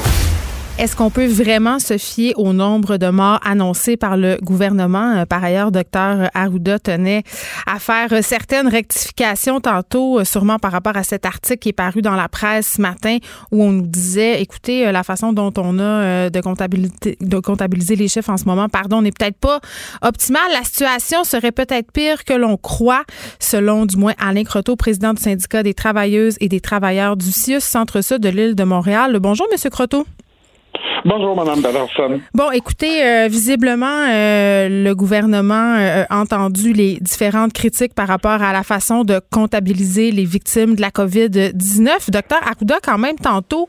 Est-ce qu'on peut vraiment se fier au nombre de morts annoncés par le gouvernement? Euh, Par ailleurs, docteur Arruda tenait à faire euh, certaines rectifications tantôt, euh, sûrement par rapport à cet article qui est paru dans la presse ce matin où on nous disait, écoutez, la façon dont on a de comptabiliser les chiffres en ce moment, pardon, n'est peut-être pas optimale. La situation serait peut-être pire que l'on croit, selon du moins Alain Croteau, président du syndicat des travailleuses et des travailleurs du CIUS, Centre-Sud de l'île de Montréal. Bonjour, Monsieur Croteau. Bonjour, Madame Patterson. Bon, écoutez, euh, visiblement, euh, le gouvernement euh, a entendu les différentes critiques par rapport à la façon de comptabiliser les victimes de la COVID-19. Docteur Arruda, quand même, tantôt,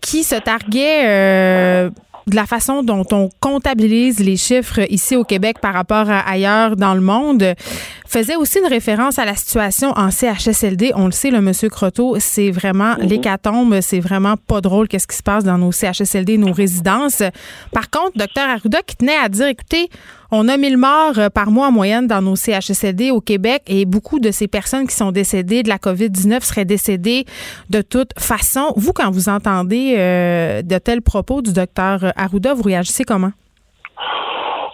qui se targuait de la façon dont on comptabilise les chiffres ici au Québec par rapport à ailleurs dans le monde, faisait aussi une référence à la situation en CHSLD. On le sait, le monsieur Croteau, c'est vraiment l'hécatombe, c'est vraiment pas drôle qu'est-ce qui se passe dans nos CHSLD, nos résidences. Par contre, docteur Arruda qui tenait à dire, écoutez, on a 1000 morts euh, par mois en moyenne dans nos CHSLD au Québec et beaucoup de ces personnes qui sont décédées de la COVID-19 seraient décédées de toute façon. Vous, quand vous entendez euh, de tels propos du docteur Arruda, vous réagissez comment?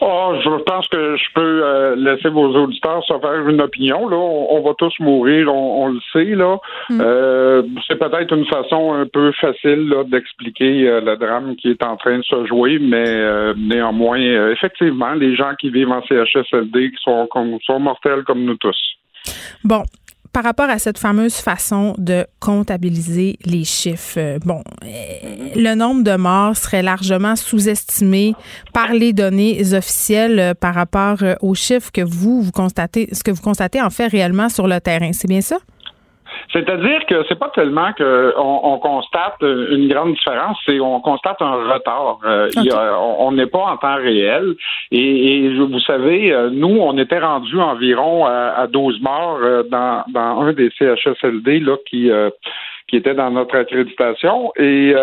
Oh, je pense que je peux euh, laisser vos auditeurs se faire une opinion. Là, on, on va tous mourir, on, on le sait. Là, Euh, c'est peut-être une façon un peu facile là, d'expliquer euh, le drame qui est en train de se jouer, mais euh, néanmoins, euh, effectivement, les gens qui vivent en CHSLD qui sont, comme, sont mortels comme nous tous. Bon, par rapport à cette fameuse façon de comptabiliser les chiffres, euh, bon, euh, le nombre de morts serait largement sous-estimé par les données officielles euh, par rapport aux chiffres que vous, vous constatez, ce que vous constatez en fait réellement sur le terrain. C'est bien ça? C'est-à-dire que c'est pas tellement qu'on on constate une grande différence, c'est on constate un retard. Euh, on n'est pas en temps réel. Et, vous savez, euh, nous, on était rendu environ à, 12 morts euh, dans, dans un des CHSLD là, qui, qui était dans notre accréditation. Et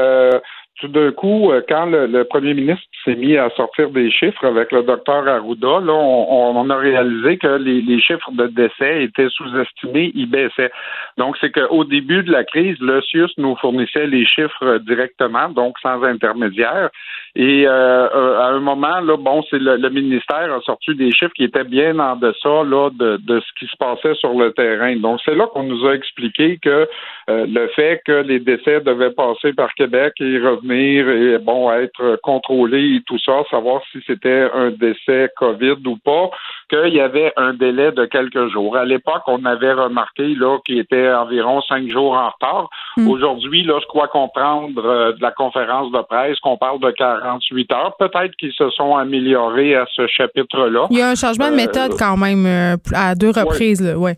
tout d'un coup, quand le premier ministre s'est mis à sortir des chiffres avec le docteur Arruda. Là, on, a réalisé que les, chiffres de décès étaient sous-estimés, ils baissaient. Donc, c'est qu'au début de la crise, le CIUS nous fournissait les chiffres directement, donc sans intermédiaire. Et euh, euh, à un moment, là, bon, c'est le, ministère a sorti des chiffres qui étaient bien en deçà là, de, de ce qui se passait sur le terrain. Donc, c'est là qu'on nous a expliqué que euh, le fait que les décès devaient passer par Québec et revenir et bon être contrôlés tout ça, savoir si c'était un décès COVID ou pas, qu'il y avait un délai de quelques jours. À l'époque, on avait remarqué là qu'il était environ cinq jours en retard. Hmm. Aujourd'hui, là, je crois comprendre euh, de la conférence de presse qu'on parle de 48 heures. Peut-être qu'ils se sont améliorés à ce chapitre-là. Il y a un changement de méthode euh, quand même euh, à deux reprises, oui. Ouais.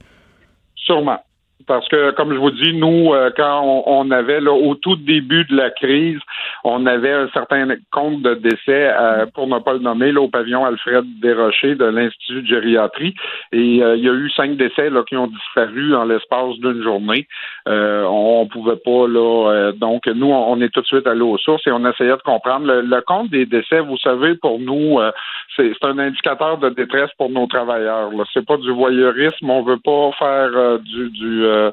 Sûrement. Parce que, comme je vous dis, nous, euh, quand on, avait, là, au tout début de la crise, on avait un certain compte de décès, euh, pour ne pas le nommer, là, au pavillon Alfred Desrochers de l'Institut de gériatrie. Et euh, il y a eu cinq décès là, qui ont disparu en l'espace d'une journée. on pouvait pas, là. donc, nous, on est tout de suite allé aux sources et on essayait de comprendre. Le, compte des décès, vous savez, pour nous, c'est un indicateur de détresse pour nos travailleurs. C'est pas du voyeurisme. On veut pas faire du, du euh,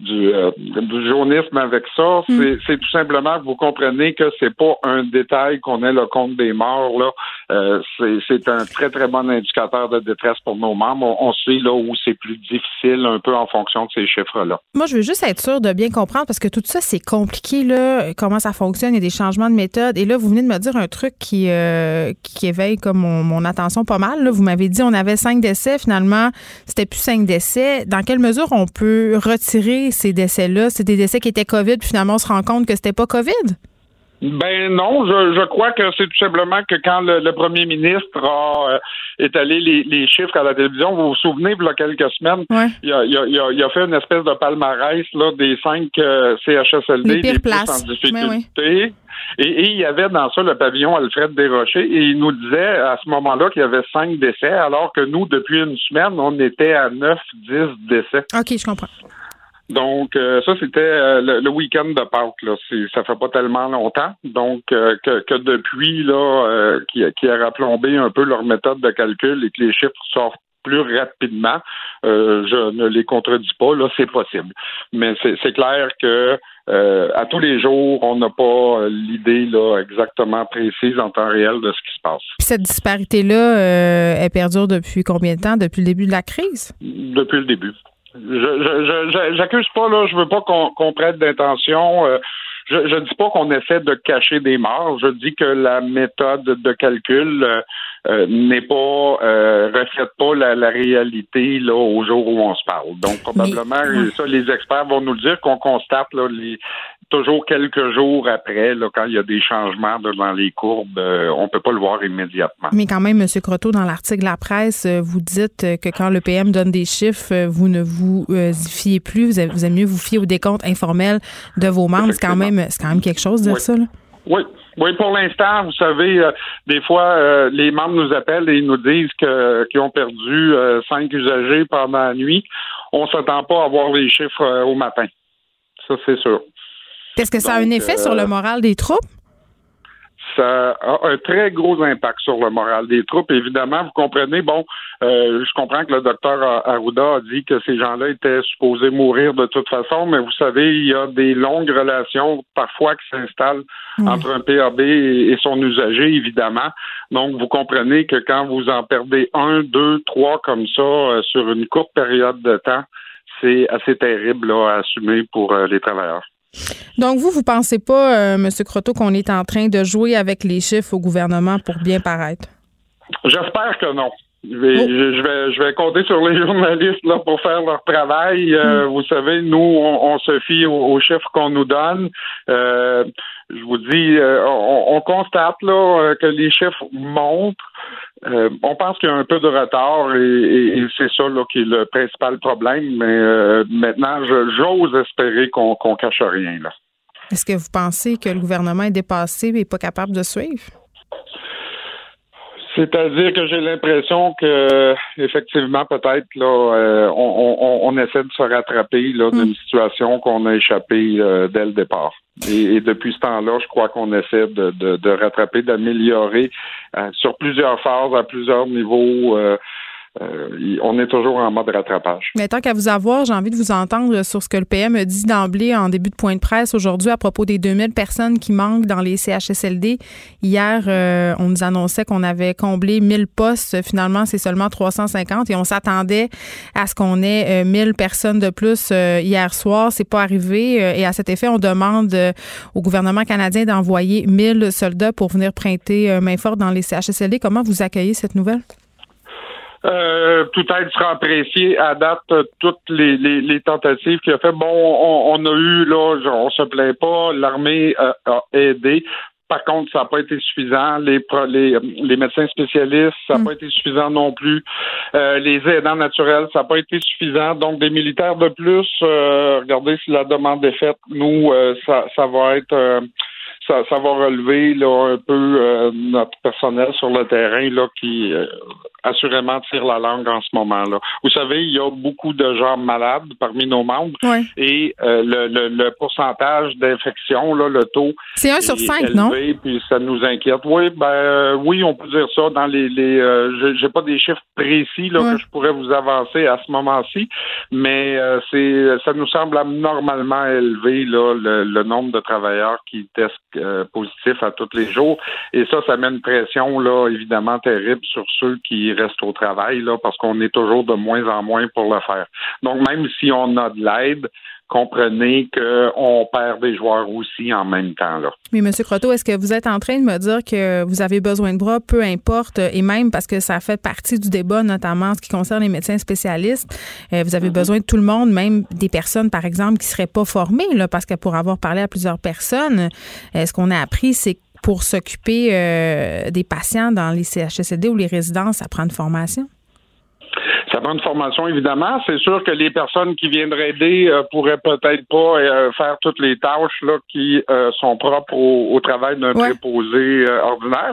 du, euh, du, jaunisme avec ça. Hmm. C'est tout simplement que vous comprenez que c'est pas un détail qu'on ait le compte des morts. Là. Euh, c'est un très, très bon indicateur de détresse pour nos membres. On, sait là où c'est plus difficile un peu en fonction de ces chiffres-là. Moi, je veux juste être sûr de bien comprendre parce que tout ça, c'est compliqué, là, comment ça fonctionne? Il y a des changements de méthode. Et là, vous venez de me dire un truc qui, qui éveille comme mon, attention pas mal. Là. Vous m'avez dit on avait cinq décès. Finalement, c'était plus cinq décès. Dans quelle mesure on peut retirer ces décès-là? C'est des décès qui étaient COVID, puis finalement, on se rend compte que c'était pas COVID? Ben non, je, crois que c'est tout simplement que quand le, premier ministre a euh, étalé les, chiffres à la télévision, vous vous souvenez, il y a quelques semaines, il, a, fait une espèce de palmarès là, des cinq euh, CHSLD les, plus en difficulté. Et, il y avait dans ça le pavillon Alfred Desrochers et il nous disait à ce moment-là qu'il y avait cinq décès, alors que nous, depuis une semaine, on était à neuf, dix décès. OK, je comprends. Donc, euh, ça, c'était euh, le, week-end de Pâques. Là. Ça fait pas tellement longtemps. Donc, euh, que, depuis, là, qui, qui a rapplombé un peu leur méthode de calcul et que les chiffres sortent plus rapidement, je ne les contredis pas, là, c'est possible. Mais c'est clair que à tous les jours, on n'a pas l'idée là exactement précise en temps réel de ce qui se passe. cette disparité-là, elle perdure depuis combien de temps? Depuis le début de la crise? Depuis le début. Je j'accuse pas là, je veux pas qu'on prête d'intention. Euh, je ne dis pas qu'on essaie de cacher des morts. Je dis que la méthode de calcul euh, euh, n'est pas reflète pas la, réalité là au jour où on se parle. Donc probablement ça les experts vont nous le dire qu'on constate là les toujours quelques jours après, là, quand il y a des changements dans les courbes, euh, on ne peut pas le voir immédiatement. Mais quand même, M. Croteau, dans l'article de la presse, euh, vous dites que quand le PM donne des chiffres, euh, vous ne vous y fiez plus, vous, avez, mieux vous fier au décompte informel de vos membres. C'est quand même, quand même quelque chose de dire ça. Là. Oui, oui, pour l'instant, vous savez, des fois, les membres nous appellent et ils nous disent qu'ils ont perdu cinq usagers pendant la nuit. On ne s'attend pas à voir les chiffres au matin. Ça, c'est sûr. Est-ce que ça a un effet sur le euh, moral des troupes? ça a un très gros impact sur le moral des troupes. Évidemment, vous comprenez, bon, euh, je comprends que le docteur Arruda a dit que ces gens-là étaient supposés mourir de toute façon, mais vous savez, il y a des longues relations parfois qui s'installent entre un PAB et, son usager, évidemment. Donc, vous comprenez que quand vous en perdez un, deux, trois comme ça euh, sur une courte période de temps, c'est assez terrible à assumer pour les travailleurs. Donc, vous, vous pensez pas, euh, M. Croteau, qu'on est en train de jouer avec les chiffres au gouvernement pour bien paraître? J'espère que non. Je vais, oh. je, vais, je vais compter sur les journalistes là, pour faire leur travail. Euh, hmm. Vous savez, nous, on, se fie aux, chiffres qu'on nous donne. Euh, je vous dis, on, constate là que les chiffres montrent. on pense qu'il y a un peu de retard et, c'est ça là, qui est le principal problème. Mais maintenant, j'ose espérer qu'on ne cache rien là. Est-ce que vous pensez que le gouvernement est dépassé et pas capable de suivre? C'est-à-dire que j'ai l'impression que effectivement peut-être là euh, on, essaie de se rattraper là d'une hmm. situation qu'on a échappé euh, dès le départ. Et, depuis ce temps-là, je crois qu'on essaie de, de, rattraper, d'améliorer euh, sur plusieurs phases, à plusieurs niveaux. Euh, on est toujours en mode rattrapage. Mais tant qu'à vous avoir, j'ai envie de vous entendre sur ce que le PM a dit d'emblée en début de point de presse aujourd'hui à propos des 2000 personnes qui manquent dans les CHSLD. Hier, euh, on nous annonçait qu'on avait comblé 1000 postes. Finalement, c'est seulement 350 et on s'attendait à ce qu'on ait 1000 euh, personnes de plus hier soir. C'est pas arrivé et à cet effet, on demande au gouvernement canadien d'envoyer 1000 soldats pour venir prêter main forte dans les CHSLD. Comment vous accueillez cette nouvelle? Euh, tout être sera apprécié à date toutes les, les, tentatives qu'il a fait. Bon, on, a eu là, on se plaint pas, l'armée a, aidé. Par contre, ça n'a pas été suffisant. Les, les, les médecins spécialistes, ça n'a mm. pas été suffisant non plus. Euh, les aidants naturels, ça n'a pas été suffisant. Donc, des militaires de plus, euh, regardez si la demande est faite. Nous, ça, ça va être ça, ça va relever là, un peu notre personnel sur le terrain là, qui assurément tire la langue en ce moment-là. Vous savez, il y a beaucoup de gens malades parmi nos membres et euh, le, le, pourcentage d'infection, là, le taux. C'est un sur cinq, non? Puis ça nous inquiète. Oui, ben euh, oui, on peut dire ça. Dans les, les euh, j'ai pas des chiffres précis là, que je pourrais vous avancer à ce moment-ci, mais c'est ça nous semble normalement élevé là, le, nombre de travailleurs qui testent positifs à tous les jours. Et ça, ça met une pression là, évidemment terrible sur ceux qui reste au travail, là, parce qu'on est toujours de moins en moins pour le faire. Donc, même si on a de l'aide, comprenez qu'on perd des joueurs aussi en même temps. Là. Mais M. Croteau, est-ce que vous êtes en train de me dire que vous avez besoin de bras, peu importe, et même parce que ça fait partie du débat, notamment en ce qui concerne les médecins spécialistes, euh, vous avez mm-hmm. besoin de tout le monde, même des personnes, par exemple, qui ne seraient pas formées, là, parce que pour avoir parlé à plusieurs personnes, euh, ce qu'on a appris, c'est pour s'occuper euh, des patients dans les CHSLD ou les résidences, ça prend une formation? Ça prend une formation, évidemment. C'est sûr que les personnes qui viendraient aider euh, pourraient peut-être pas euh, faire toutes les tâches là, qui sont propres au, travail d'un préposé ordinaire.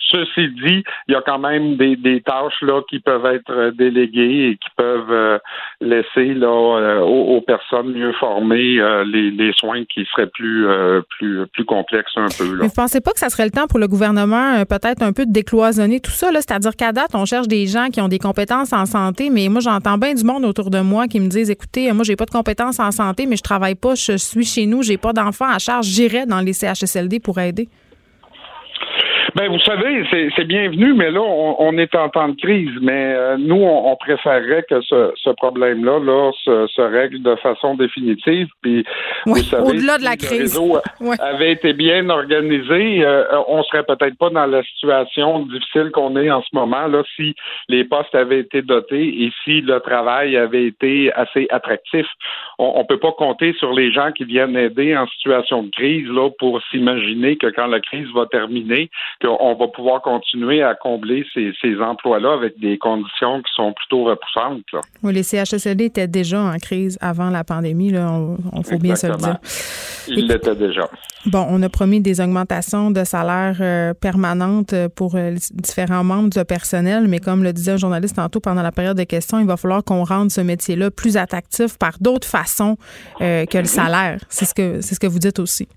Ceci dit, il y a quand même des, des, tâches là qui peuvent être déléguées et qui peuvent laisser là aux, personnes mieux formées les, les, soins qui seraient plus plus plus complexes un peu. Là. vous pensez pas que ça serait le temps pour le gouvernement peut-être un peu de décloisonner tout ça C'est-à-dire qu'à date, on cherche des gens qui ont des compétences en santé, mais moi j'entends bien du monde autour de moi qui me disent écoutez, moi j'ai pas de compétences en santé, mais je travaille pas, je suis chez nous, j'ai pas d'enfants à charge, j'irai dans les CHSLD pour aider. Ben, vous savez, c'est bienvenu, mais là, on, est en temps de crise. Mais euh, nous, on, préférerait que ce, ce problème-là là, se, se, règle de façon définitive. Puis, oui, au-delà de la crise. Le réseau avait été bien organisé. Euh, on serait peut-être pas dans la situation difficile qu'on est en ce moment là si les postes avaient été dotés et si le travail avait été assez attractif. On, on peut pas compter sur les gens qui viennent aider en situation de crise là pour s'imaginer que quand la crise va terminer qu'on va pouvoir continuer à combler ces, emplois-là avec des conditions qui sont plutôt repoussantes. Oui, les CHSLD étaient déjà en crise avant la pandémie, là, on, faut bien se le dire. Ils l'étaient déjà. Bon, on a promis des augmentations de salaire euh, permanentes pour euh, différents membres du personnel, mais comme le disait un journaliste tantôt pendant la période de questions, il va falloir qu'on rende ce métier-là plus attractif par d'autres façons euh, que le salaire. C'est ce que c'est ce que vous dites aussi.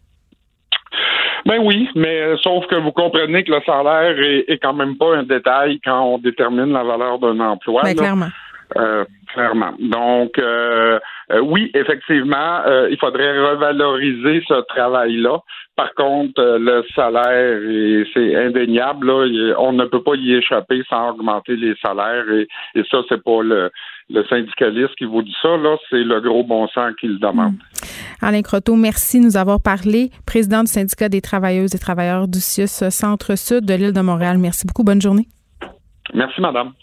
Ben oui, mais euh, sauf que vous comprenez que le salaire est, quand même pas un détail quand on détermine la valeur d'un emploi. Ben, clairement. Euh, clairement. Donc, euh, oui, effectivement, il faudrait revaloriser ce travail-là. Par contre, le salaire, c'est indéniable. Là, on ne peut pas y échapper sans augmenter les salaires. Et, et ça, c'est pas le, le syndicaliste qui vous dit ça, là, c'est le gros bon sens qui le demande. Hmm. Alain Croteau, merci de nous avoir parlé. Président du syndicat des travailleuses et travailleurs du CIUS Centre-Sud de l'île de Montréal. Merci beaucoup. Bonne journée. Merci, madame.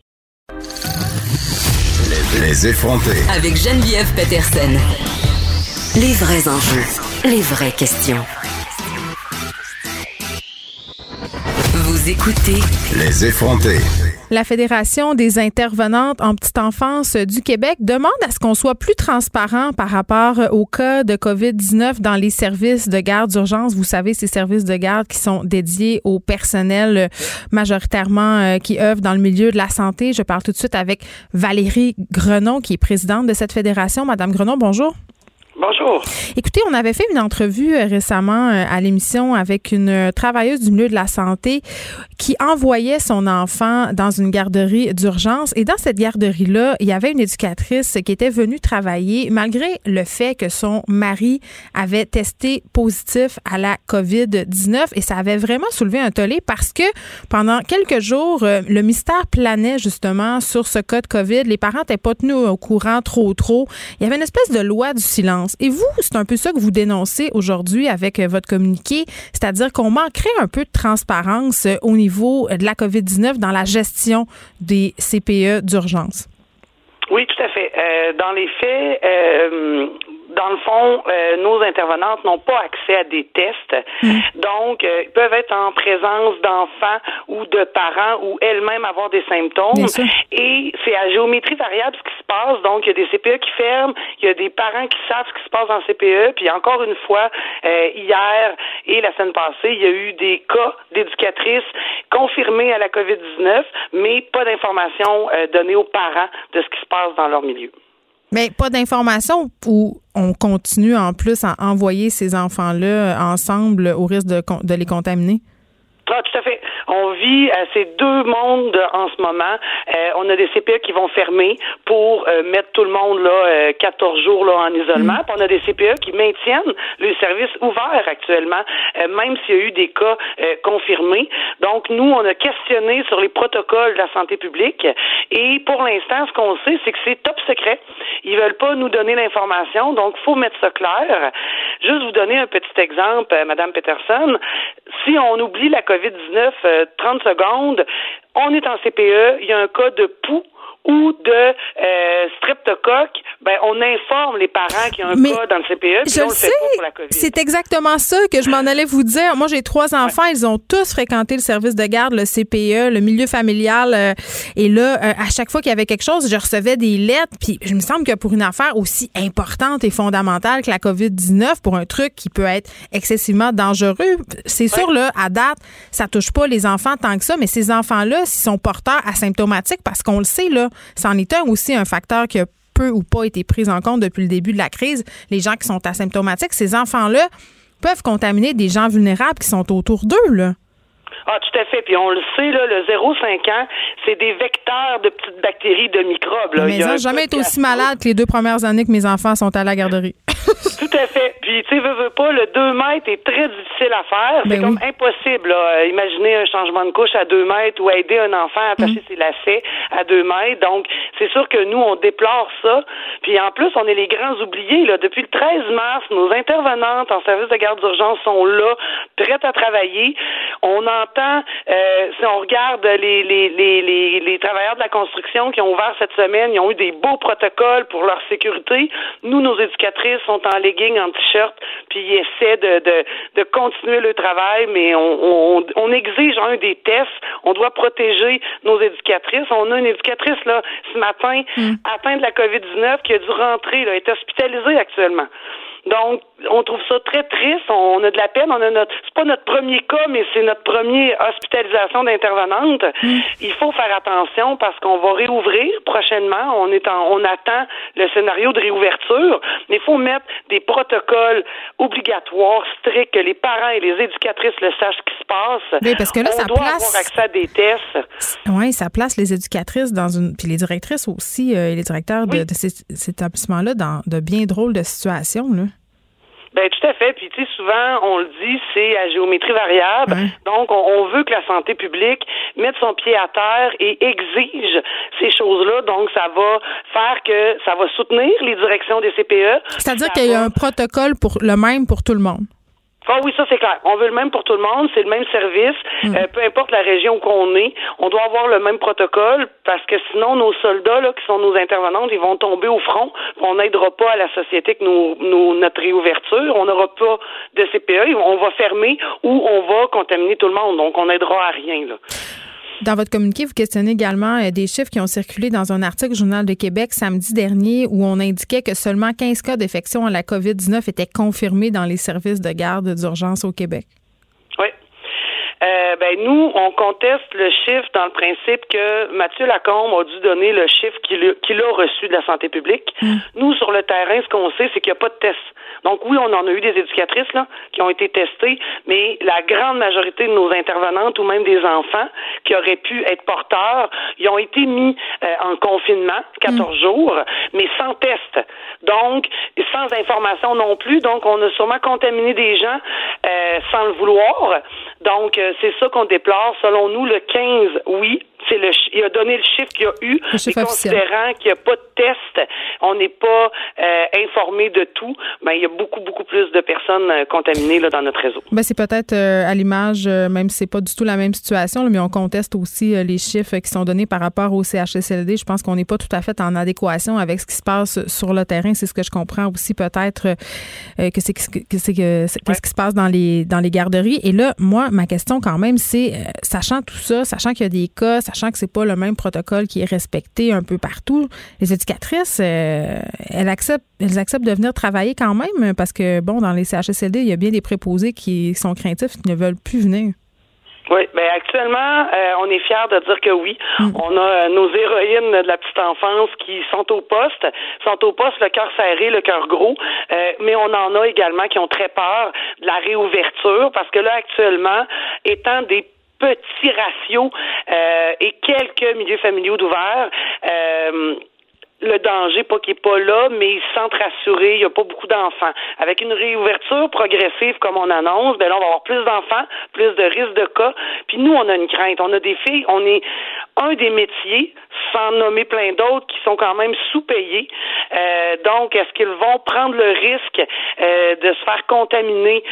Les, effrontés. Avec Geneviève Peterson. Les vrais enjeux. Les vraies questions. Vous écoutez Les effrontés. La Fédération des intervenantes en petite enfance du Québec demande à ce qu'on soit plus transparent par rapport au cas de COVID-19 dans les services de garde d'urgence. Vous savez, ces services de garde qui sont dédiés au personnel euh, majoritairement euh, qui œuvre dans le milieu de la santé. Je parle tout de suite avec Valérie Grenon, qui est présidente de cette fédération. Madame Grenon, bonjour. Bonjour. Écoutez, on avait fait une entrevue euh, récemment euh, à l'émission avec une euh, travailleuse du milieu de la santé qui envoyait son enfant dans une garderie d'urgence. Et dans cette garderie-là, il y avait une éducatrice qui était venue travailler malgré le fait que son mari avait testé positif à la COVID-19. Et ça avait vraiment soulevé un tollé parce que pendant quelques jours, le mystère planait justement sur ce cas de COVID. Les parents n'étaient pas tenus au courant trop, trop. Il y avait une espèce de loi du silence. Et vous, c'est un peu ça que vous dénoncez aujourd'hui avec euh, votre communiqué, c'est-à-dire qu'on manquerait un peu de transparence euh, au niveau de la COVID-19 dans la gestion des CPE d'urgence. Oui, tout à fait. Euh, dans les faits, dans le fond, euh, nos intervenantes n'ont pas accès à des tests. Mm. Donc, euh, ils peuvent être en présence d'enfants ou de parents ou elles-mêmes avoir des symptômes. Et c'est à géométrie variable ce qui se passe. Donc, il y a des CPE qui ferment, il y a des parents qui savent ce qui se passe dans CPE. Puis encore une fois, euh, hier et la semaine passée, il y a eu des cas d'éducatrices confirmés à la COVID-19, mais pas d'informations données aux parents de ce qui se passe dans leur milieu. Mais pas d'informations où on continue en plus à envoyer ces enfants-là ensemble au risque de, de les contaminer? Ah, tout à fait. On vit euh, ces deux mondes en ce moment. Euh, on a des CPE qui vont fermer pour euh, mettre tout le monde là 14 jours là en isolement. Mm. Puis on a des CPE qui maintiennent le service ouvert actuellement, même s'il y a eu des cas confirmés. Donc nous, on a questionné sur les protocoles de la santé publique et pour l'instant, ce qu'on sait, c'est que c'est top secret. Ils veulent pas nous donner l'information, donc faut mettre ça clair. Juste vous donner un petit exemple, Madame Peterson. Si on oublie la COVID-19 30 euh, secondes, on est en CPE, il y a un cas de pouls ou de euh, streptocoque, ben on informe les parents qu'il y a un cas dans le CPE, puis on le fait pour la COVID. C'est exactement ça que je m'en allais vous dire. Moi, j'ai trois enfants, ils ont tous fréquenté le service de garde, le CPE, le milieu familial. Euh, et là, euh, à chaque fois qu'il y avait quelque chose, je recevais des lettres. Puis, je me semble que pour une affaire aussi importante et fondamentale que la COVID-19, pour un truc qui peut être excessivement dangereux, c'est sûr, là, à date, ça touche pas les enfants tant que ça, mais ces enfants-là, s'ils sont porteurs asymptomatiques, parce qu'on le sait, là, c'en est un aussi un facteur qui a peu ou pas été pris en compte depuis le début de la crise. Les gens qui sont asymptomatiques, ces enfants-là peuvent contaminer des gens vulnérables qui sont autour d'eux, là. Ah, tout à fait. Puis on le sait, là, le 0,5 ans, c'est des vecteurs de petites bactéries, de microbes. Là. Mais ils jamais été aussi malade que les deux premières années que mes enfants sont à la garderie. tout à fait. Puis, tu sais, veux, veux pas, le 2 mètres est très difficile à faire. C'est ben comme impossible, là. Imaginez un changement de couche à 2 mètres ou aider un enfant à attacher mm. ses lacets à 2 mètres. Donc, c'est sûr que nous, on déplore ça. Puis, en plus, on est les grands oubliés, là. Depuis le 13 mars, nos intervenantes en service de garde d'urgence sont là, prêtes à travailler. On entend euh, si on regarde les, les, les, les, travailleurs de la construction qui ont ouvert cette semaine, ils ont eu des beaux protocoles pour leur sécurité. Nous, nos éducatrices sont en legging, en t-shirt, puis ils essaient de, de, de continuer le travail, mais on, on, on exige un des tests. On doit protéger nos éducatrices. On a une éducatrice là ce matin mm. atteinte de la COVID-19 qui a dû rentrer, là, est hospitalisée actuellement. Donc, on trouve ça très triste. On a de la peine. On a notre, c'est pas notre premier cas, mais c'est notre première hospitalisation d'intervenante. Mm. Il faut faire attention parce qu'on va réouvrir prochainement. On est en, on attend le scénario de réouverture, mais il faut mettre des protocoles obligatoires, stricts, que les parents et les éducatrices le sachent ce qui se passe. Oui, parce que là, on ça doit place... avoir accès à des tests. Oui, ça place les éducatrices dans une, puis les directrices aussi, euh, et les directeurs de, de ces, cet établissement-là dans de bien drôles de situations, là. Ben tout à fait. Puis tu sais, souvent on le dit, c'est à géométrie variable. Donc on, veut que la santé publique mette son pied à terre et exige ces choses-là. Donc ça va faire que ça va soutenir les directions des CPE. C'est-à-dire qu'il y a un protocole pour le même pour tout le monde? Ah oui, ça c'est clair. On veut le même pour tout le monde, c'est le même service, mm. euh, peu importe la région où on est, on doit avoir le même protocole parce que sinon nos soldats là, qui sont nos intervenantes, ils vont tomber au front. On n'aidera pas à la société que nous, notre réouverture. On n'aura pas de CPE, on va fermer ou on va contaminer tout le monde. Donc on n'aidera à rien là. Dans votre communiqué, vous questionnez également euh, des chiffres qui ont circulé dans un article du Journal de Québec samedi dernier où on indiquait que seulement 15 cas d'infection à la COVID-19 étaient confirmés dans les services de garde d'urgence au Québec. Oui. Euh, ben nous, on conteste le chiffre dans le principe que Mathieu Lacombe a dû donner le chiffre qu'il a reçu de la santé publique. Mm. Nous, sur le terrain, ce qu'on sait, c'est qu'il n'y a pas de test. Donc oui, on en a eu des éducatrices là qui ont été testées, mais la grande majorité de nos intervenantes ou même des enfants qui auraient pu être porteurs, ils ont été mis euh, en confinement 14 mm. jours, mais sans test. Donc sans information non plus. Donc on a sûrement contaminé des gens euh, sans le vouloir. Donc euh, c'est ça qu'on déplore. Selon nous, le 15, oui, c'est le il a donné le chiffre qu'il y a eu, mais considérant qu'il n'y a pas de test, on n'est pas euh, informé de tout, ben, il y a beaucoup, beaucoup plus de personnes euh, contaminées là, dans notre réseau. Ben, c'est peut-être euh, à l'image, même si c'est pas du tout la même situation, mais on conteste aussi les chiffres qui sont donnés par rapport au CHSLD. Je pense qu'on n'est pas tout à fait en adéquation avec ce qui se passe sur le terrain. C'est ce que je comprends aussi peut-être que c'est que c'est que qui se passe dans les dans les garderies. Et là, moi, ma question quand même, c'est sachant tout ça, sachant qu'il y a des cas, sachant que c'est pas le même protocole qui est respecté un peu partout, les éducatrices, euh, elles acceptent, elles acceptent de venir travailler quand même parce que bon, dans les CHSLD, il y a bien des préposés qui sont craintifs, qui ne veulent plus venir. Oui, ben actuellement, euh, on est fiers de dire que oui. Mm. On a euh, nos héroïnes de la petite enfance qui sont au poste, sont au poste le cœur serré, le cœur gros, mais on en a également qui ont très peur de la réouverture parce que là actuellement, étant des petit ratio euh, et quelques milieux familiaux d'ouvert. Euh, le danger, pas qu'il n'est pas là, mais ils se sentent rassurés, il n'y a pas beaucoup d'enfants. Avec une réouverture progressive comme on annonce, ben là, on va avoir plus d'enfants, plus de risques de cas. Puis nous, on a une crainte. On a des filles, on est un des métiers, sans nommer plein d'autres, qui sont quand même sous-payés. Euh, donc, est-ce qu'ils vont prendre le risque euh, de se faire contaminer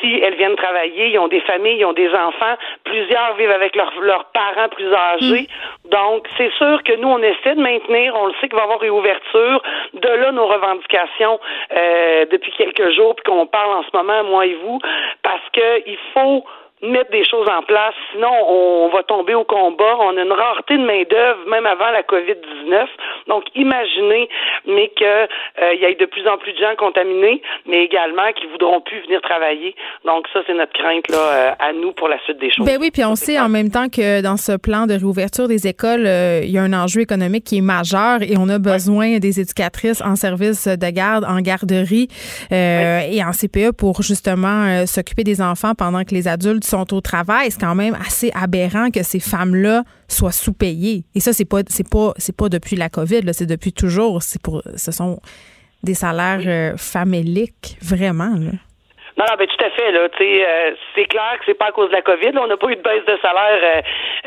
si elles viennent travailler? Ils ont des familles, ils ont des enfants. Plusieurs vivent avec leurs parents plus âgés. Mm. Donc, c'est sûr que nous, on essaie de maintenir, on le sait qu'il va y avoir réouverture. De là, nos revendications euh, depuis quelques jours, puis qu'on parle en ce moment, moi et vous, parce qu'il faut mettre des choses en place, sinon on va tomber au combat. On a une rareté de main-d'œuvre, même avant la COVID-19. Donc, imaginez, mais qu'il euh, y ait de plus en plus de gens contaminés, mais également qui voudront plus venir travailler. Donc, ça, c'est notre crainte là, euh, à nous pour la suite des choses. Ben oui, puis on sait en même temps que dans ce plan de réouverture des écoles, euh, il y a un enjeu économique qui est majeur et on a besoin des éducatrices en service de garde, en garderie et en CPE pour justement s'occuper des enfants pendant que les adultes sont au travail, c'est quand même assez aberrant que ces femmes-là soient sous-payées. Et ça, c'est pas, c'est pas, c'est pas depuis la COVID, c'est depuis toujours. C'est pour, ce sont des salaires euh, faméliques, vraiment. Là. Non, non, ben tout à fait. Là, euh, c'est clair que c'est pas à cause de la COVID. on n'a pas eu de baisse de salaire euh,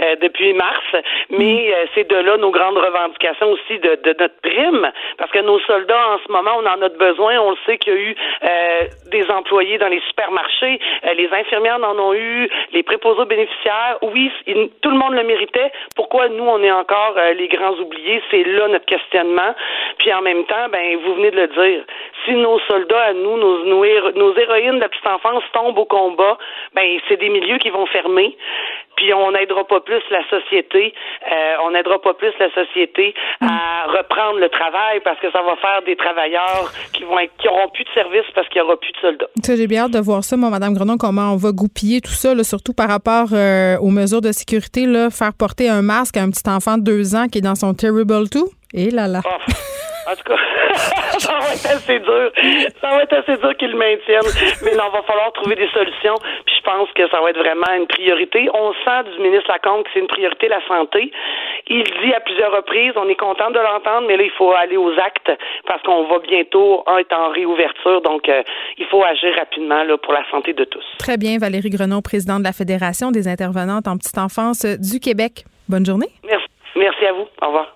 euh, depuis mars, mais mm. c'est de là nos grandes revendications aussi de, de, notre prime, parce que nos soldats en ce moment, on en a besoin. On le sait qu'il y a eu des employés dans les supermarchés, les infirmières en ont eu, les préposés bénéficiaires. Oui, tout le monde le méritait. Pourquoi nous on est encore les grands oubliés C'est là notre questionnement. Puis en même temps, ben vous venez de le dire. Si nos soldats à nous, nos, nos, nos héroïnes de la petite enfance tombe au combat, ben c'est des milieux qui vont fermer. Puis on n'aidera pas plus la société, euh, on n'aidera pas plus la société à reprendre le travail parce que ça va faire des travailleurs qui vont être, qui auront plus de services parce qu'il y aura plus de soldats. J'ai bien hâte de voir ça, moi, Madame Grenon, comment on va goupiller tout ça, surtout par rapport euh, aux mesures de sécurité, là, faire porter un masque à un petit enfant de deux ans qui est dans son terrible tout. Et là là. Oh. En tout cas, ça va être assez dur. Ça va être assez dur qu'ils le maintiennent. Mais non, va falloir trouver des solutions. Puis je pense que ça va être vraiment une priorité. On sent du ministre Lacombe que c'est une priorité la santé. Il dit à plusieurs reprises, on est content de l'entendre, mais là, il faut aller aux actes parce qu'on va bientôt être en réouverture. Donc, euh, il faut agir rapidement là, pour la santé de tous. Très bien, Valérie Grenon, présidente de la Fédération des intervenantes en petite enfance du Québec. Bonne journée. Merci. Merci à vous. Au revoir.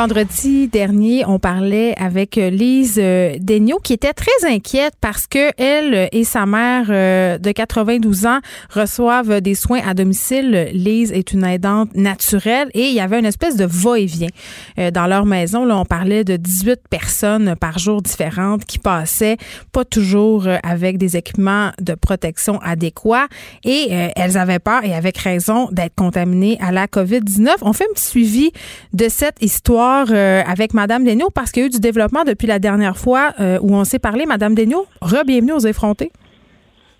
Vendredi dernier, on parlait avec euh, Lise euh, Daigneault qui était très inquiète parce que elle et sa mère euh, de 92 ans reçoivent des soins à domicile. Lise est une aidante naturelle et il y avait une espèce de va-et-vient dans leur maison. Là, on parlait de 18 personnes par jour différentes qui passaient, pas toujours avec des équipements de protection adéquats et elles avaient peur et avec raison d'être contaminées à la COVID-19. On fait un petit suivi de cette histoire euh, avec Madame Daigneault parce qu'il y a eu du développement depuis la dernière fois euh, où on s'est parlé. Madame Daigneault, re-bienvenue aux effrontés.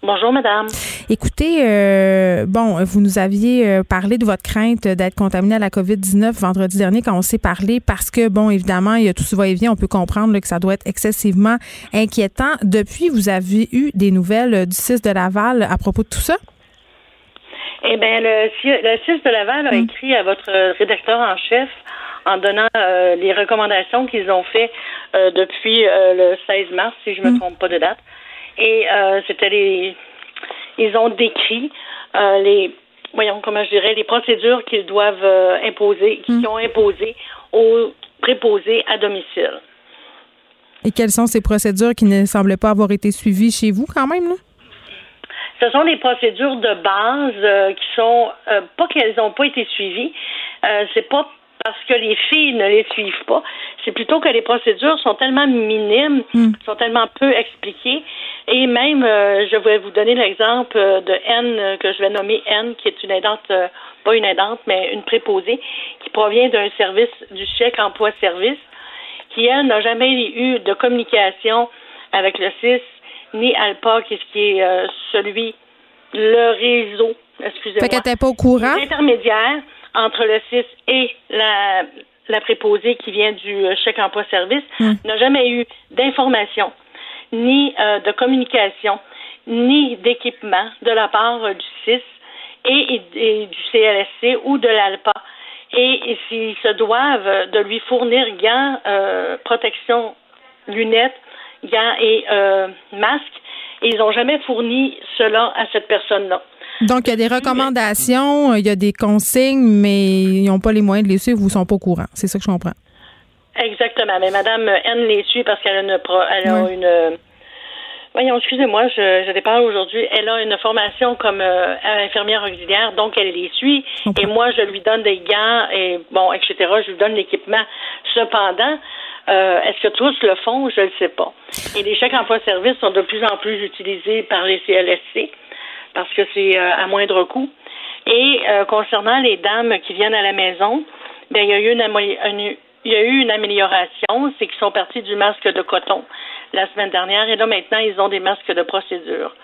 Bonjour, madame. Écoutez, euh, bon, vous nous aviez parlé de votre crainte d'être contaminé à la COVID-19 vendredi dernier quand on s'est parlé parce que, bon, évidemment, il y a tout ce va-et-vient. On peut comprendre que ça doit être excessivement inquiétant. Depuis, vous avez eu des nouvelles du 6 de Laval à propos de tout ça? Eh bien, le, le 6 de Laval a hum. écrit à votre rédacteur en chef en donnant euh, les recommandations qu'ils ont fait euh, depuis euh, le 16 mars, si je ne me mm. trompe pas de date. Et c'était les. Ils ont décrit les. Voyons, comment je dirais, les procédures qu'ils doivent imposer, qu'ils mm. ont imposées aux préposés à domicile. Et quelles sont ces procédures qui ne semblaient pas avoir été suivies chez vous quand même, là? Ce sont des procédures de base qui sont pas qu'elles n'ont pas été suivies. c'est pas parce que les filles ne les suivent pas. C'est plutôt que les procédures sont tellement minimes, hmm. sont tellement peu expliquées. Et même, euh, je vais vous donner l'exemple de N, euh, que je vais nommer N, qui est une aidante, euh, pas une aidante, mais une préposée, qui provient d'un service du chèque emploi-service, qui, elle, n'a jamais eu de communication avec le CIS, ni ALPA, qui est celui, le réseau, excusez-moi. Fait qu'elle n'était pas au courant? Intermédiaire entre le CIS et la, la préposée qui vient du euh, chèque emploi-service hmm. n'a jamais eu d'information, ni euh, de communication, ni d'équipement de la part euh, du CIS et, du CLSC ou de l'ALPA. Et, s'ils se doivent de lui fournir gants, protection, lunettes, gants et masques, ils n'ont jamais fourni cela à cette personne-là. Donc, il y a des recommandations, il y a des consignes, mais ils n'ont pas les moyens de les suivre ou ils sont pas au courant. C'est ça que je comprends. Exactement. Mais Mme N les suit parce qu'elle a une. Elle a une Voyons, excusez-moi, je, je déparle aujourd'hui. Elle a une formation comme euh, infirmière auxiliaire, donc elle les suit. Et moi, je lui donne des gants et bon, etc. Je lui donne l'équipement. Cependant, euh, est-ce que tous le font? Je ne le sais pas. Et les chèques emploi-service sont de plus en plus utilisés par les CLSC parce que c'est euh, à moindre coût. Et euh, concernant les dames qui viennent à la maison, bien, il y a eu une, il y a eu une amélioration, c'est qu'ils sont partis du masque de coton la semaine dernière et là maintenant ils ont des masques de procédure.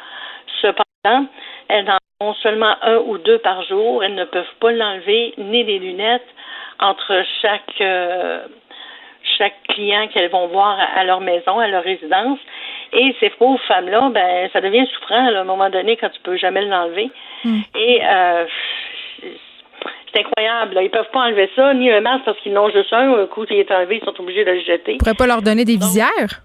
Cependant, elles en ont seulement un ou deux par jour. Elles ne peuvent pas l'enlever ni les lunettes entre chaque euh, chaque client qu'elles vont voir à leur maison, à leur résidence. Et ces pauvres femmes-là, ben, ça devient souffrant à un moment donné quand tu peux jamais l'enlever. Hmm. Et euh, c'est incroyable. Là. Ils peuvent pas enlever ça, ni un masque parce qu'ils n'ont juste un. Un coup, il est enlevé, ils sont obligés de le jeter. Ils pourraient pas leur donner des visières?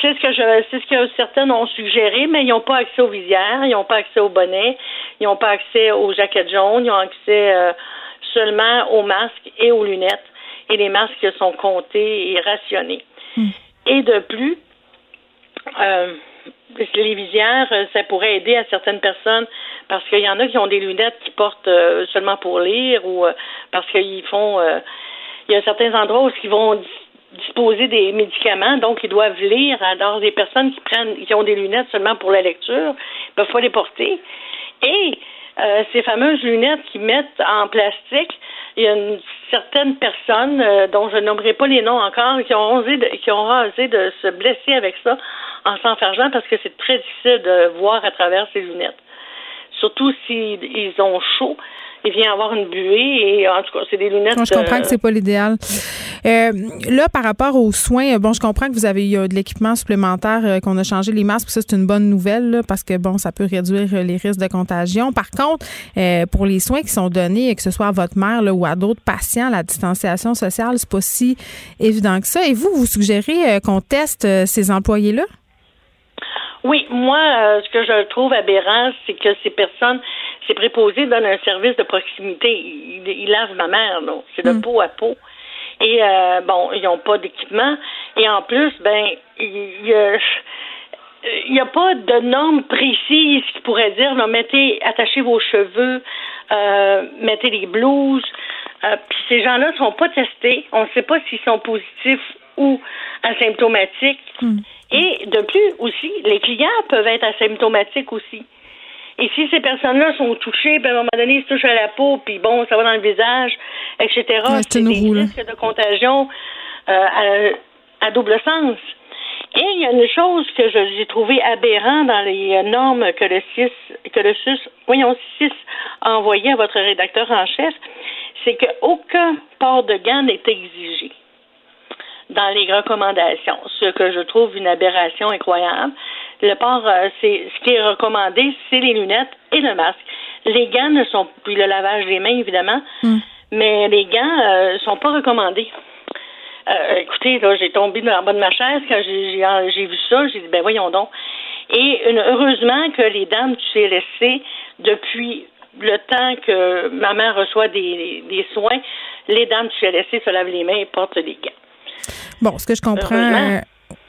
C'est ce que je, c'est ce que certaines ont suggéré, mais ils n'ont pas accès aux visières, ils n'ont pas accès aux bonnets, ils n'ont pas accès aux jaquettes jaunes, ils ont accès euh, seulement aux masques et aux lunettes. Et les masques sont comptés et rationnés. Hmm. Et de plus, euh, les visières, euh, ça pourrait aider à certaines personnes parce qu'il y en a qui ont des lunettes qui portent euh, seulement pour lire ou euh, parce qu'ils font. il y a certains endroits où ils vont disposer des médicaments, donc ils doivent lire. Alors, des personnes qui prennent, qui ont des lunettes seulement pour la lecture, ne peuvent pas les porter. Et ces fameuses lunettes qui mettent en plastique, il y a une certaine personne dont je nommerai pas les noms encore qui ont osé de, qui ont osé de se blesser avec ça en s'enfergeant parce que c'est très difficile de voir à travers ces lunettes. Surtout s'ils ont chaud, il vient avoir une buée et en tout cas, c'est des lunettes. je comprends que c'est pas l'idéal. Euh, là, par rapport aux soins, bon, je comprends que vous avez eu de l'équipement supplémentaire, euh, qu'on a changé les masques, ça c'est une bonne nouvelle parce que bon, ça peut réduire les risques de contagion. Par contre, euh, pour les soins qui sont donnés, que ce soit à votre mère ou à d'autres patients, la distanciation sociale, c'est pas si évident que ça. Et vous, vous suggérez qu'on teste ces employés-là? Oui, moi, euh, ce que je trouve aberrant, c'est que ces personnes, ces préposés donnent un service de proximité. Ils, lavent ma mère, là. C'est de mm. peau à peau. Et euh, bon, ils n'ont pas d'équipement. Et en plus, ben, il n'y a pas de normes précises qui pourraient dire, non, mettez, attachez vos cheveux, euh, mettez les blouses. Euh, puis ces gens-là ne sont pas testés. On ne sait pas s'ils sont positifs ou asymptomatiques. Mm. Et de plus aussi, les clients peuvent être asymptomatiques aussi. Et si ces personnes-là sont touchées, puis à un moment donné, ils se touchent à la peau, puis bon, ça va dans le visage, etc., c'est des risques de contagion euh, à, double sens. Et il y a une chose que j'ai trouvé aberrant dans les normes que le CIS, que le voyons, CIS a envoyé à votre rédacteur en chef, c'est qu'aucun port de gants n'est exigé dans les recommandations, ce que je trouve une aberration incroyable. Le port, euh, c'est ce qui est recommandé, c'est les lunettes et le masque. Les gants ne sont plus le lavage des mains évidemment, hmm. mais les gants ne euh, sont pas recommandés. Euh, écoutez, là, j'ai tombé dans le bas de ma chaise quand j'ai vu ça. J'ai dit, ben voyons donc. Et heureusement que les dames du CLSC, depuis le temps que ma mère reçoit des, des soins, les dames du CLSC se lavent les mains et portent des gants. Bon, ce que je comprends. Euh,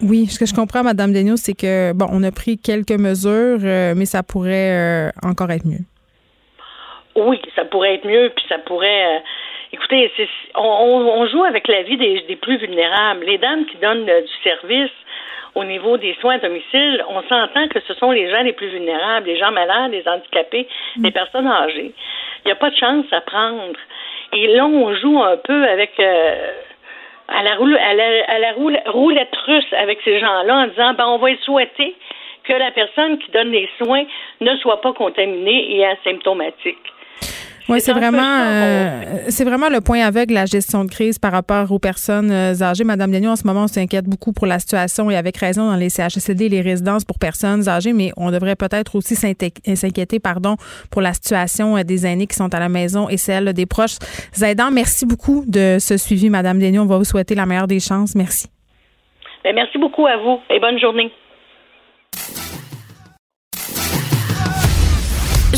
oui, ce que je comprends, Mme Degnaud, c'est que, bon, on a pris quelques mesures, euh, mais ça pourrait euh, encore être mieux. Oui, ça pourrait être mieux, puis ça pourrait. écoutez, on, joue avec la vie des, plus vulnérables. Les dames qui donnent du service au niveau des soins à domicile, on s'entend que ce sont les gens les plus vulnérables, les gens malades, les handicapés, mm. les personnes âgées. Il n'y a pas de chance à prendre. Et là, on joue un peu avec à la, roule, à la, à la roulette russe avec ces gens-là en disant ben, on va souhaiter que la personne qui donne les soins ne soit pas contaminée et asymptomatique. Oui, c'est vraiment, euh, c'est vraiment le point aveugle la gestion de crise par rapport aux personnes euh, âgées. Madame Dagnon, en ce moment, on s'inquiète beaucoup pour la situation et avec raison dans les CHSLD, les résidences pour personnes âgées, mais on devrait peut-être aussi s'inquiéter, pardon, pour la situation euh, des aînés qui sont à la maison et celle des proches aidants. Merci beaucoup de ce suivi, Madame Dagnon. On va vous souhaiter la meilleure des chances. Merci. Ben, merci beaucoup à vous et bonne journée.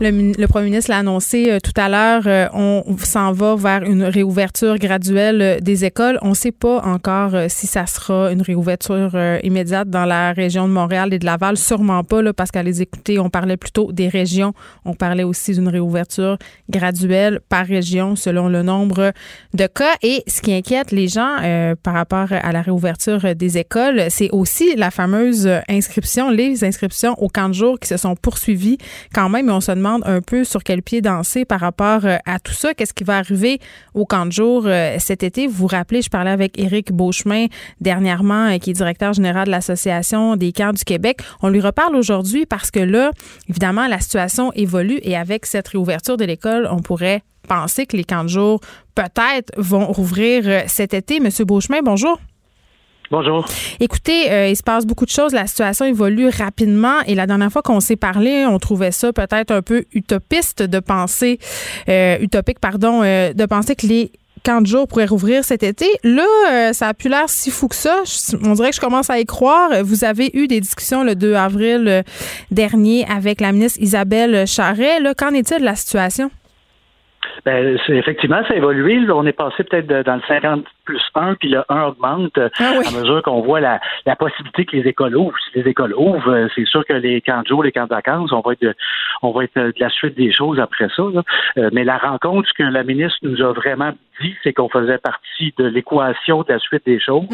Le, premier ministre l'a annoncé euh, tout à l'heure. Euh, on s'en va vers une réouverture graduelle euh, des écoles. On ne sait pas encore si ça sera une réouverture immédiate dans la région de Montréal et de Laval. Sûrement pas, parce qu'à les écouter, on parlait plutôt des régions. On parlait aussi d'une réouverture graduelle par région selon le nombre de cas. Et ce qui inquiète les gens par rapport à la réouverture des écoles, c'est aussi la fameuse inscription, les inscriptions au camp de jour qui se sont poursuivies quand même. On se demande un peu sur quel pied danser par rapport euh, à tout ça. Qu'est-ce qui va arriver au camp de jour euh, cet été? Vous vous rappelez, je parlais avec Éric Beauchemin dernièrement, euh, qui est directeur général de l'Association des camps du Québec. On lui reparle aujourd'hui parce que là, évidemment, la situation évolue et avec cette réouverture de l'école, on pourrait penser que les camps de jour peut-être vont rouvrir cet été. Monsieur Beauchemin, bonjour. Bonjour. Écoutez, euh, il se passe beaucoup de choses. La situation évolue rapidement et la dernière fois qu'on s'est parlé, on trouvait ça peut-être un peu utopiste de penser, euh, utopique, pardon, euh, de penser que les camps de jour pourraient rouvrir cet été. Là, ça a plus l'air si fou que ça. On dirait que je commence à y croire. Vous avez eu des discussions le 2 avril dernier avec la ministre Isabelle Charret. Qu'en est-il de la situation? Ben, effectivement, ça a évolué. On est passé peut-être dans le 50 plus 1, puis le 1 augmente euh, ah à mesure qu'on voit la, la, possibilité que les écoles ouvrent. Si les écoles ouvrent, euh, c'est sûr que les camps de jour, les camps de vacances, on va être, on va être de la suite des choses après ça. Euh, mais la rencontre, ce que la ministre nous a vraiment dit, c'est qu'on faisait partie de l'équation de la suite des choses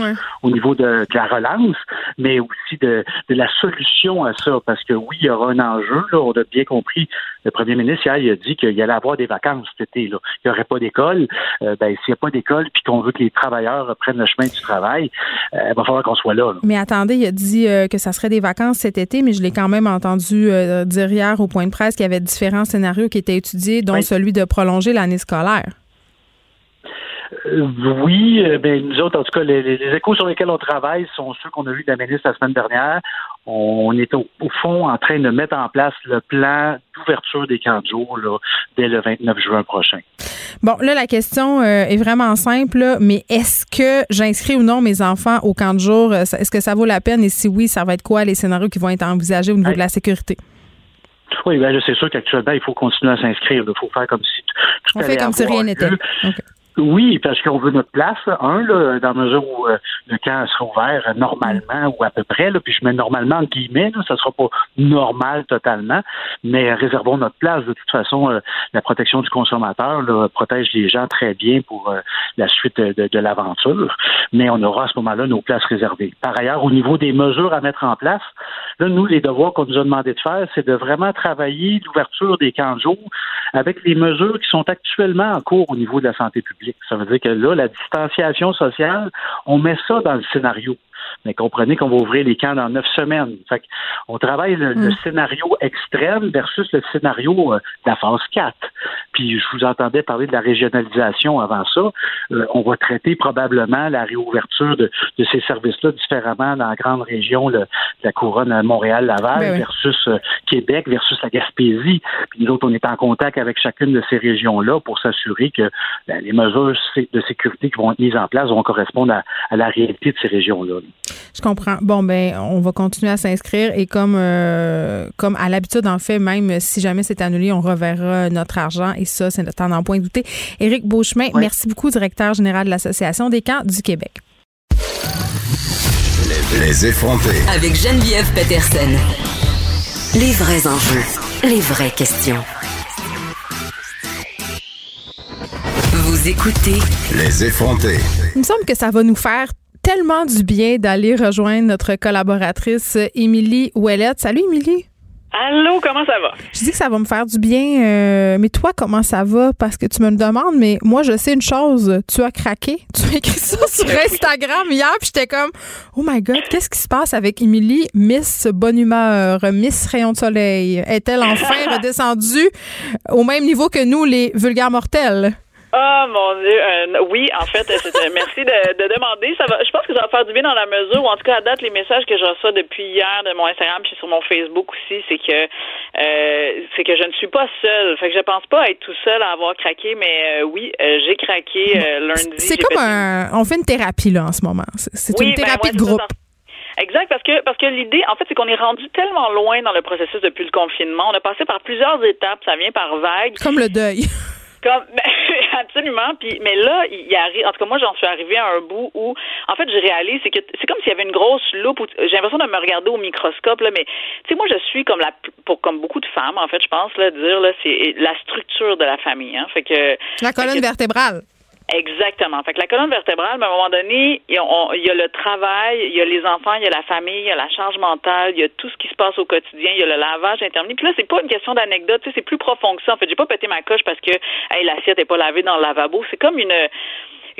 au niveau de, la relance, mais aussi de, de, la solution à ça. Parce que oui, il y aura un enjeu. Là, on a bien compris, le premier ministre, hier, il a dit qu'il allait avoir des vacances cet été. Là. Il n'y aurait pas d'école. ben, s'il n'y a pas d'école, puis qu'on veut que les travailleurs reprennent le chemin du travail, euh, il va falloir qu'on soit là, Mais attendez, il a dit euh, que ça serait des vacances cet été, mais je l'ai quand même entendu euh, dire hier au point de presse qu'il y avait différents scénarios qui étaient étudiés, dont celui de prolonger l'année scolaire. Euh, oui, ben, nous autres, en tout cas, les, échos sur lesquels on travaille sont ceux qu'on a vus de la ministre la semaine dernière. On est au, fond en train de mettre en place le plan d'ouverture des camps de jour là, dès le 29 juin prochain. Bon, là, la question est vraiment simple, mais est-ce que j'inscris ou non mes enfants au camp de jour? Est-ce que ça vaut la peine? Et si oui, ça va être quoi les scénarios qui vont être envisagés au niveau de la sécurité? Oui, ben c'est sûr qu'actuellement, il faut continuer à s'inscrire. Il faut faire comme si tout On fait comme si rien n'était. Oui, parce qu'on veut notre place, un, là, dans la mesure où euh, le camp sera ouvert normalement ou à peu près, là, puis je mets normalement en guillemets, là, ça sera pas normal totalement, mais réservons notre place. De toute façon, euh, la protection du consommateur là, protège les gens très bien pour euh, la suite de, de l'aventure, mais on aura à ce moment-là nos places réservées. Par ailleurs, au niveau des mesures à mettre en place, là, nous, les devoirs qu'on nous a demandé de faire, c'est de vraiment travailler l'ouverture des camps de jour avec les mesures qui sont actuellement en cours au niveau de la santé publique. Ça veut dire que là, la distanciation sociale, on met ça dans le scénario. Mais comprenez qu'on va ouvrir les camps dans neuf semaines. Fait on travaille le, mm. scénario extrême versus le scénario euh, de la phase 4. Puis je vous entendais parler de la régionalisation avant ça. Euh, on va traiter probablement la réouverture de, ces services-là différemment dans la grande région de la couronne Montréal-Laval ben versus euh, Québec versus la Gaspésie. Puis nous autres, on est en contact avec chacune de ces régions-là pour s'assurer que ben, les mesures de sécurité qui vont être mises en place vont correspondre à, à la réalité de ces régions-là. Je comprends. Bon, ben, on va continuer à s'inscrire et comme, euh, comme à l'habitude, en fait, même si jamais c'est annulé, on reverra notre argent et ça, c'est le temps d'en point douter. Éric Beauchemin, merci beaucoup, directeur général de l'Association des camps du Québec. Les effrontés. Avec Geneviève Peterson. Les vrais enjeux, les vraies questions. Vous écoutez. Les effrontés. Il me semble que ça va nous faire tellement du bien d'aller rejoindre notre collaboratrice Émilie Ouellette. Salut Émilie. Allô, comment ça va? Je dis que ça va me faire du bien, euh, mais toi, comment ça va? Parce que tu me le demandes, mais moi, je sais une chose. Tu as craqué. Tu as écrit ça sur Instagram hier, puis j'étais comme, oh my God, qu'est-ce qui se passe avec Émilie, Miss Bonne Humeur, Miss Rayon de Soleil? Est-elle enfin redescendue au même niveau que nous, les vulgaires mortels? Oh mon dieu, euh, oui, en fait, merci de, demander. Ça va, je pense que ça va faire du bien dans la mesure où, en tout cas, à date, les messages que je reçois depuis hier de mon Instagram puis sur mon Facebook aussi, c'est que euh, c'est que je ne suis pas seule. Fait que je pense pas être tout seul à avoir craqué, mais euh, oui, j'ai craqué lundi. C'est comme un, on fait une thérapie là en ce moment. C'est une ben thérapie de groupe. Exact, parce que parce que l'idée, en fait, c'est qu'on est rendu tellement loin dans le processus depuis le confinement. On a passé par plusieurs étapes. Ça vient par vagues. Comme le deuil. Comme absolument. Puis mais là, il arrive. En tout cas, moi, j'en suis arrivée à un bout où, en fait, je réalise c'est que c'est comme s'il y avait une grosse loupe. J'ai l'impression de me regarder au microscope là. Mais tu sais, moi, je suis comme la pour comme beaucoup de femmes, en fait, je pense là dire là, c'est la structure de la famille. Hein. Fait que la colonne vertébrale. Exactement. Fait que la colonne vertébrale, à un moment donné, il y, a, le travail, il y a les enfants, il y a la famille, il y a la charge mentale, il y a tout ce qui se passe au quotidien, il y a le lavage intermittent. Puis là, c'est pas une question d'anecdote, c'est plus profond que ça. En fait, j'ai pas pété ma coche parce que hey, l'assiette est pas lavée dans le lavabo. C'est comme une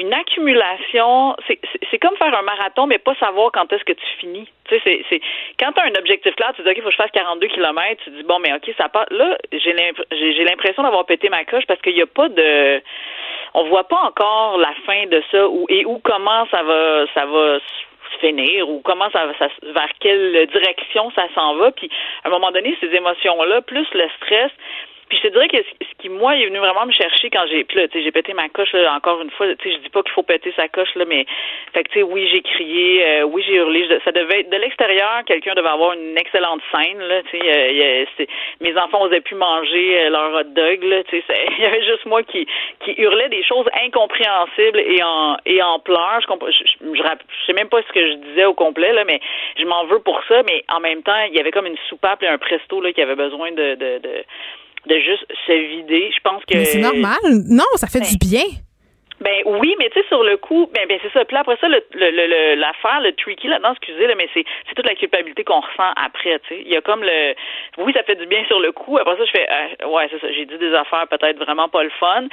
une accumulation, c'est comme faire un marathon, mais pas savoir quand est-ce que tu finis. Tu sais, c'est quand tu as un objectif clair, tu dis OK, il faut que je fasse 42 km, tu dis bon, mais OK, ça part. Là, j'ai l'impression d'avoir pété ma coche parce qu'il n'y a pas de on voit pas encore la fin de ça ou et où comment ça va ça va finir ou comment ça, ça vers quelle direction ça s'en va. Puis à un moment donné ces émotions là plus le stress puis je te dirais que ce qui, moi, est venu vraiment me chercher quand j'ai. Puis là, tu sais, j'ai pété ma coche, là, encore une fois. Tu sais, je dis pas qu'il faut péter sa coche, là, mais. Fait que, tu sais, oui, j'ai crié, euh, oui, j'ai hurlé. Ça devait être. De l'extérieur, quelqu'un devait avoir une excellente scène, là. Tu sais, euh, mes enfants osaient plus manger euh, leur hot dog, là. Tu sais, il y avait juste moi qui, qui hurlait des choses incompréhensibles et en, et en pleurs. Je, je, je, sais même pas ce que je disais au complet, là, mais je m'en veux pour ça. Mais en même temps, il y avait comme une soupape et un presto, là, qui avait besoin de, de, de de juste se vider. Je pense que. Mais c'est normal. Non, ça fait du ben, bien. Ben oui, mais tu sais, sur le coup, ben, ben c'est ça. Puis après ça, le, le, l'affaire, le, tricky là-dedans, excusez, là, mais c'est, c'est toute la culpabilité qu'on ressent après, tu sais. Il y a comme le, oui, ça fait du bien sur le coup. Après ça, je fais, euh, ouais, c'est ça. J'ai dit des affaires peut-être vraiment pas le fun,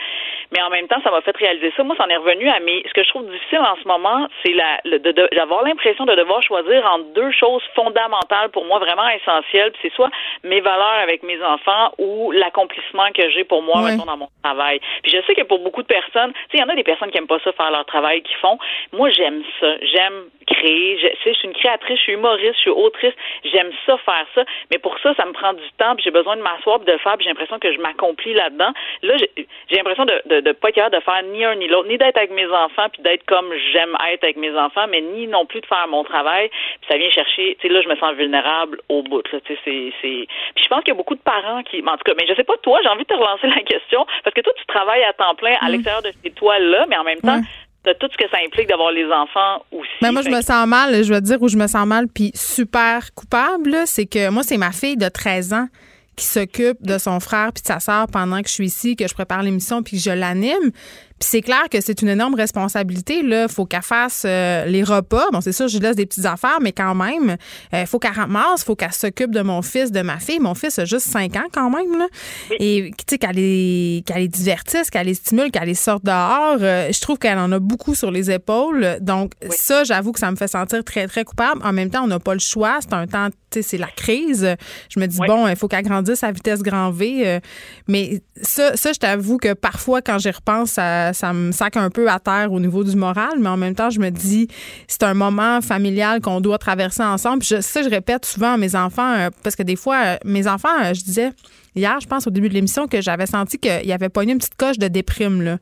mais en même temps, ça m'a fait réaliser ça. Moi, ça en est revenu à mes, ce que je trouve difficile en ce moment, c'est la, le, d'avoir l'impression de devoir choisir entre deux choses fondamentales pour moi, vraiment essentielles. Puis c'est soit mes valeurs avec mes enfants ou l'accomplissement que j'ai pour moi, dans mon travail. Puis je sais que pour beaucoup de personnes, tu sais, il y en a des personnes qui aiment pas ça faire leur travail qu'ils font. Moi, j'aime ça. J'aime créer. Je, je suis une créatrice, je suis humoriste, je suis autrice. J'aime ça faire ça. Mais pour ça, ça me prend du temps. J'ai besoin de m'asseoir, de le faire. J'ai l'impression que je m'accomplis là-dedans. Là, j'ai l'impression de, de, de pas être capable de faire ni un ni l'autre, ni d'être avec mes enfants, puis d'être comme j'aime être avec mes enfants, mais ni non plus de faire mon travail. Puis ça vient chercher. Tu sais, là, je me sens vulnérable au bout. Là, tu sais, c'est, c'est. Puis je pense qu'il y a beaucoup de parents qui, en tout cas, mais je sais pas toi, j'ai envie de te relancer la question parce que toi, tu travailles à temps plein à mm. l'extérieur de ces mais en même temps, de tout ce que ça implique d'avoir les enfants aussi. Mais moi, je me sens mal, je vais te dire où je me sens mal, puis super coupable, c'est que moi, c'est ma fille de 13 ans qui s'occupe de son frère puis de sa sœur pendant que je suis ici, que je prépare l'émission puis que je l'anime. Puis c'est clair que c'est une énorme responsabilité. Là, faut qu'elle fasse euh, les repas. Bon, c'est sûr, je laisse des petites affaires, mais quand même, il euh, faut qu'elle ramasse, faut qu'elle s'occupe de mon fils, de ma fille. Mon fils a juste 5 ans quand même. Là. Et tu sais, qu'elle les, divertisse, qu'elle les stimule, qu'elle les sorte dehors. Euh, je trouve qu'elle en a beaucoup sur les épaules. Donc ça, j'avoue que ça me fait sentir très, très coupable. En même temps, on n'a pas le choix. C'est un temps, tu sais, c'est la crise. Je me dis, bon, il faut qu'elle grandisse à vitesse grand V. mais ça, ça je t'avoue que parfois, quand j'y repense, à ça, me sac un peu à terre au niveau du moral, mais en même temps, je me dis, c'est un moment familial qu'on doit traverser ensemble. Ça, je répète souvent à mes enfants, euh, parce que des fois, euh, mes enfants, euh, je disais, hier, je pense, au début de l'émission, que j'avais senti qu'il y avait pas une petite coche de déprime. Là.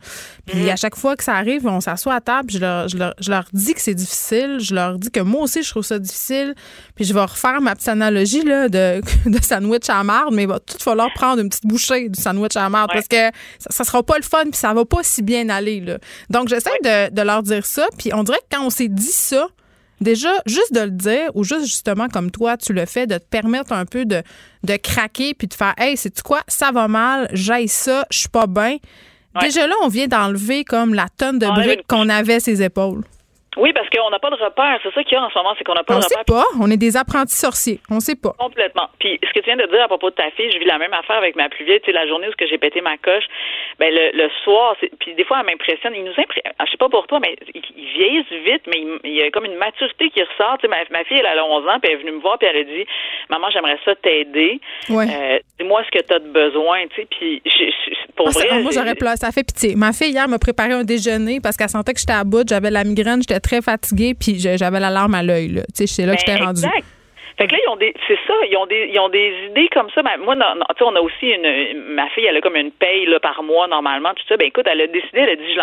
Puis mhm. à chaque fois que ça arrive, on s'assoit à table, je leur, je, leur, dis que c'est difficile. Je leur dis que moi aussi, je trouve ça difficile. Puis je vais refaire ma petite analogie là, de, de sandwich à marde, mais il va tout falloir prendre une petite bouchée du sandwich à marde parce que ça, sera pas le fun, puis ça va pas si bien aller. Là. Donc, j'essaie de, de leur dire ça. Puis on dirait que quand on s'est dit ça, Déjà, juste de le dire, ou juste justement comme toi, tu le fais, de te permettre un peu de, de craquer puis de faire Hey, c'est quoi, ça va mal, j'aille ça, je suis pas bien. Déjà là, on vient d'enlever comme la tonne de briques qu'on avait à ses épaules. Oui, parce qu'on n'a pas de repère. C'est ça qu'il y a en ce moment, c'est qu'on n'a pas de repère. On sait pas. On est des apprentis sorciers. On sait pas. Complètement. Puis ce que tu viens de dire à propos de ta fille, je vis la même affaire avec ma plus vieille. Tu sais, la journée où j'ai pété ma coche, ben le, le soir, puis des fois, elle m'impressionne. Il nous impressionne. Je sais pas pour toi, mais ils, vieillissent vite, mais il, y a comme une maturité qui ressort. Tu sais, ma, fille, elle a 11 ans, puis elle est venue me voir, puis elle a dit, maman, j'aimerais ça t'aider. Ouais. Euh, dis-moi ce que tu as de besoin. Tu sais, puis pour ah, vrai, moi, j'aurais pleuré. Ça fait pitié. Ma fille hier m'a préparé un déjeuner parce qu'elle sentait que j'étais à bout, j'avais la migraine, j'étais très fatiguée puis j'avais l'alarme à l'œil. Tu sais, c'est là que j'étais ben, rendue. Fait que là, ils ont des, c'est ça, ils ont des, ils ont des idées comme ça. Ben, moi, non, tu sais, on a aussi une, ma fille, elle a comme une paye là, par mois normalement, tout ça. Ben écoute, elle a décidé, elle a dit,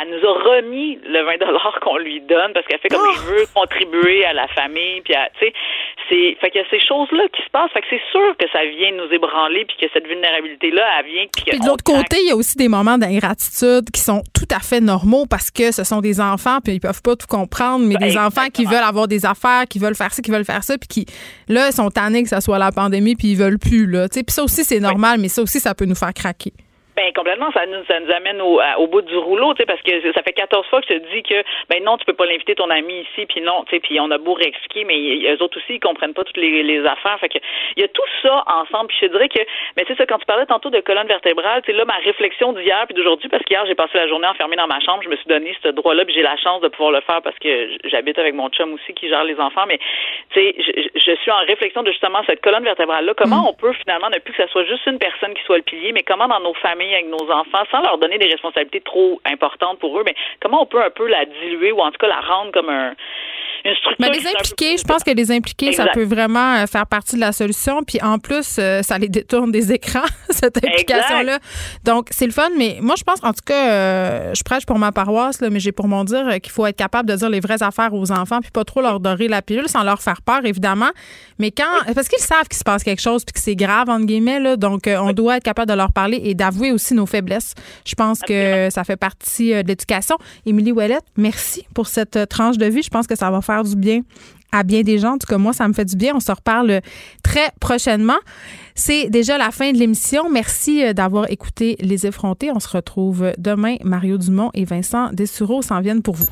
elle, nous a remis le 20 dollars qu'on lui donne parce qu'elle fait comme elle veut contribuer à la famille, puis tu sais, c'est, fait qu'il y a ces choses-là qui se passent. Fait que c'est sûr que ça vient nous ébranler, puis que cette vulnérabilité-là, elle vient. Puis, de l'autre côté, il y a aussi des moments d'ingratitude qui sont tout à fait normaux parce que ce sont des enfants, puis ils peuvent pas tout comprendre, mais ben, des enfants qui veulent avoir des affaires, qui veulent faire ça, qui veulent faire ça, puis qui Là, ils sont tannés que ça soit la pandémie, puis ils veulent plus. Là. Puis ça aussi, c'est normal, mais ça aussi, ça peut nous faire craquer. Ben complètement, ça nous, ça nous amène au, au bout du rouleau, tu sais, parce que ça fait 14 fois que je te dis que ben non, tu peux pas l'inviter ton ami ici, puis non, tu sais, puis on a beau réexpliquer, mais eux autres aussi ils comprennent pas toutes les, les affaires, fait que il y a tout ça ensemble. Puis je te dirais que, mais tu sais, quand tu parlais tantôt de colonne vertébrale, tu sais là ma réflexion d'hier puis d'aujourd'hui, parce qu'hier j'ai passé la journée enfermée dans ma chambre, je me suis donné ce droit-là, puis j'ai la chance de pouvoir le faire parce que j'habite avec mon chum aussi qui gère les enfants, mais tu sais, je, je, suis en réflexion de justement cette colonne vertébrale là, comment mm. on peut finalement ne plus que ça soit juste une personne qui soit le pilier, mais comment dans nos familles avec nos enfants, sans leur donner des responsabilités trop importantes pour eux, mais comment on peut un peu la diluer ou en tout cas la rendre comme un, une structure. Mais les impliquer, je pense que les impliquer, ça peut vraiment euh, faire partie de la solution. Puis en plus, euh, ça les détourne des écrans, cette implication-là. Donc, c'est le fun. Mais moi, je pense, en tout cas, euh, je prêche pour ma paroisse, là, mais j'ai pour mon dire qu'il faut être capable de dire les vraies affaires aux enfants, puis pas trop leur dorer la pilule sans leur faire peur, évidemment. Mais quand. Parce qu'ils savent qu'il se passe quelque chose, puis que c'est grave, entre guillemets, là, donc on doit être capable de leur parler et d'avouer aussi nos faiblesses. Je pense que ça fait partie de l'éducation. Émilie Ouellette, merci pour cette tranche de vie. Je pense que ça va faire du bien à bien des gens. En tout cas, moi, ça me fait du bien. On se reparle très prochainement. C'est déjà la fin de l'émission. Merci euh, d'avoir écouté Les Effrontés. On se retrouve demain. Mario Dumont et Vincent Dessureau s'en viennent pour vous.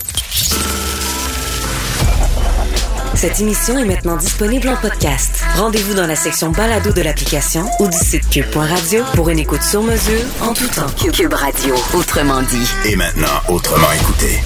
Cette émission est maintenant disponible en podcast. Rendez-vous dans la section balado de l'application ou du site cube.radio pour une écoute sur mesure en tout temps. Cube Radio, autrement dit. Et maintenant, autrement écouté.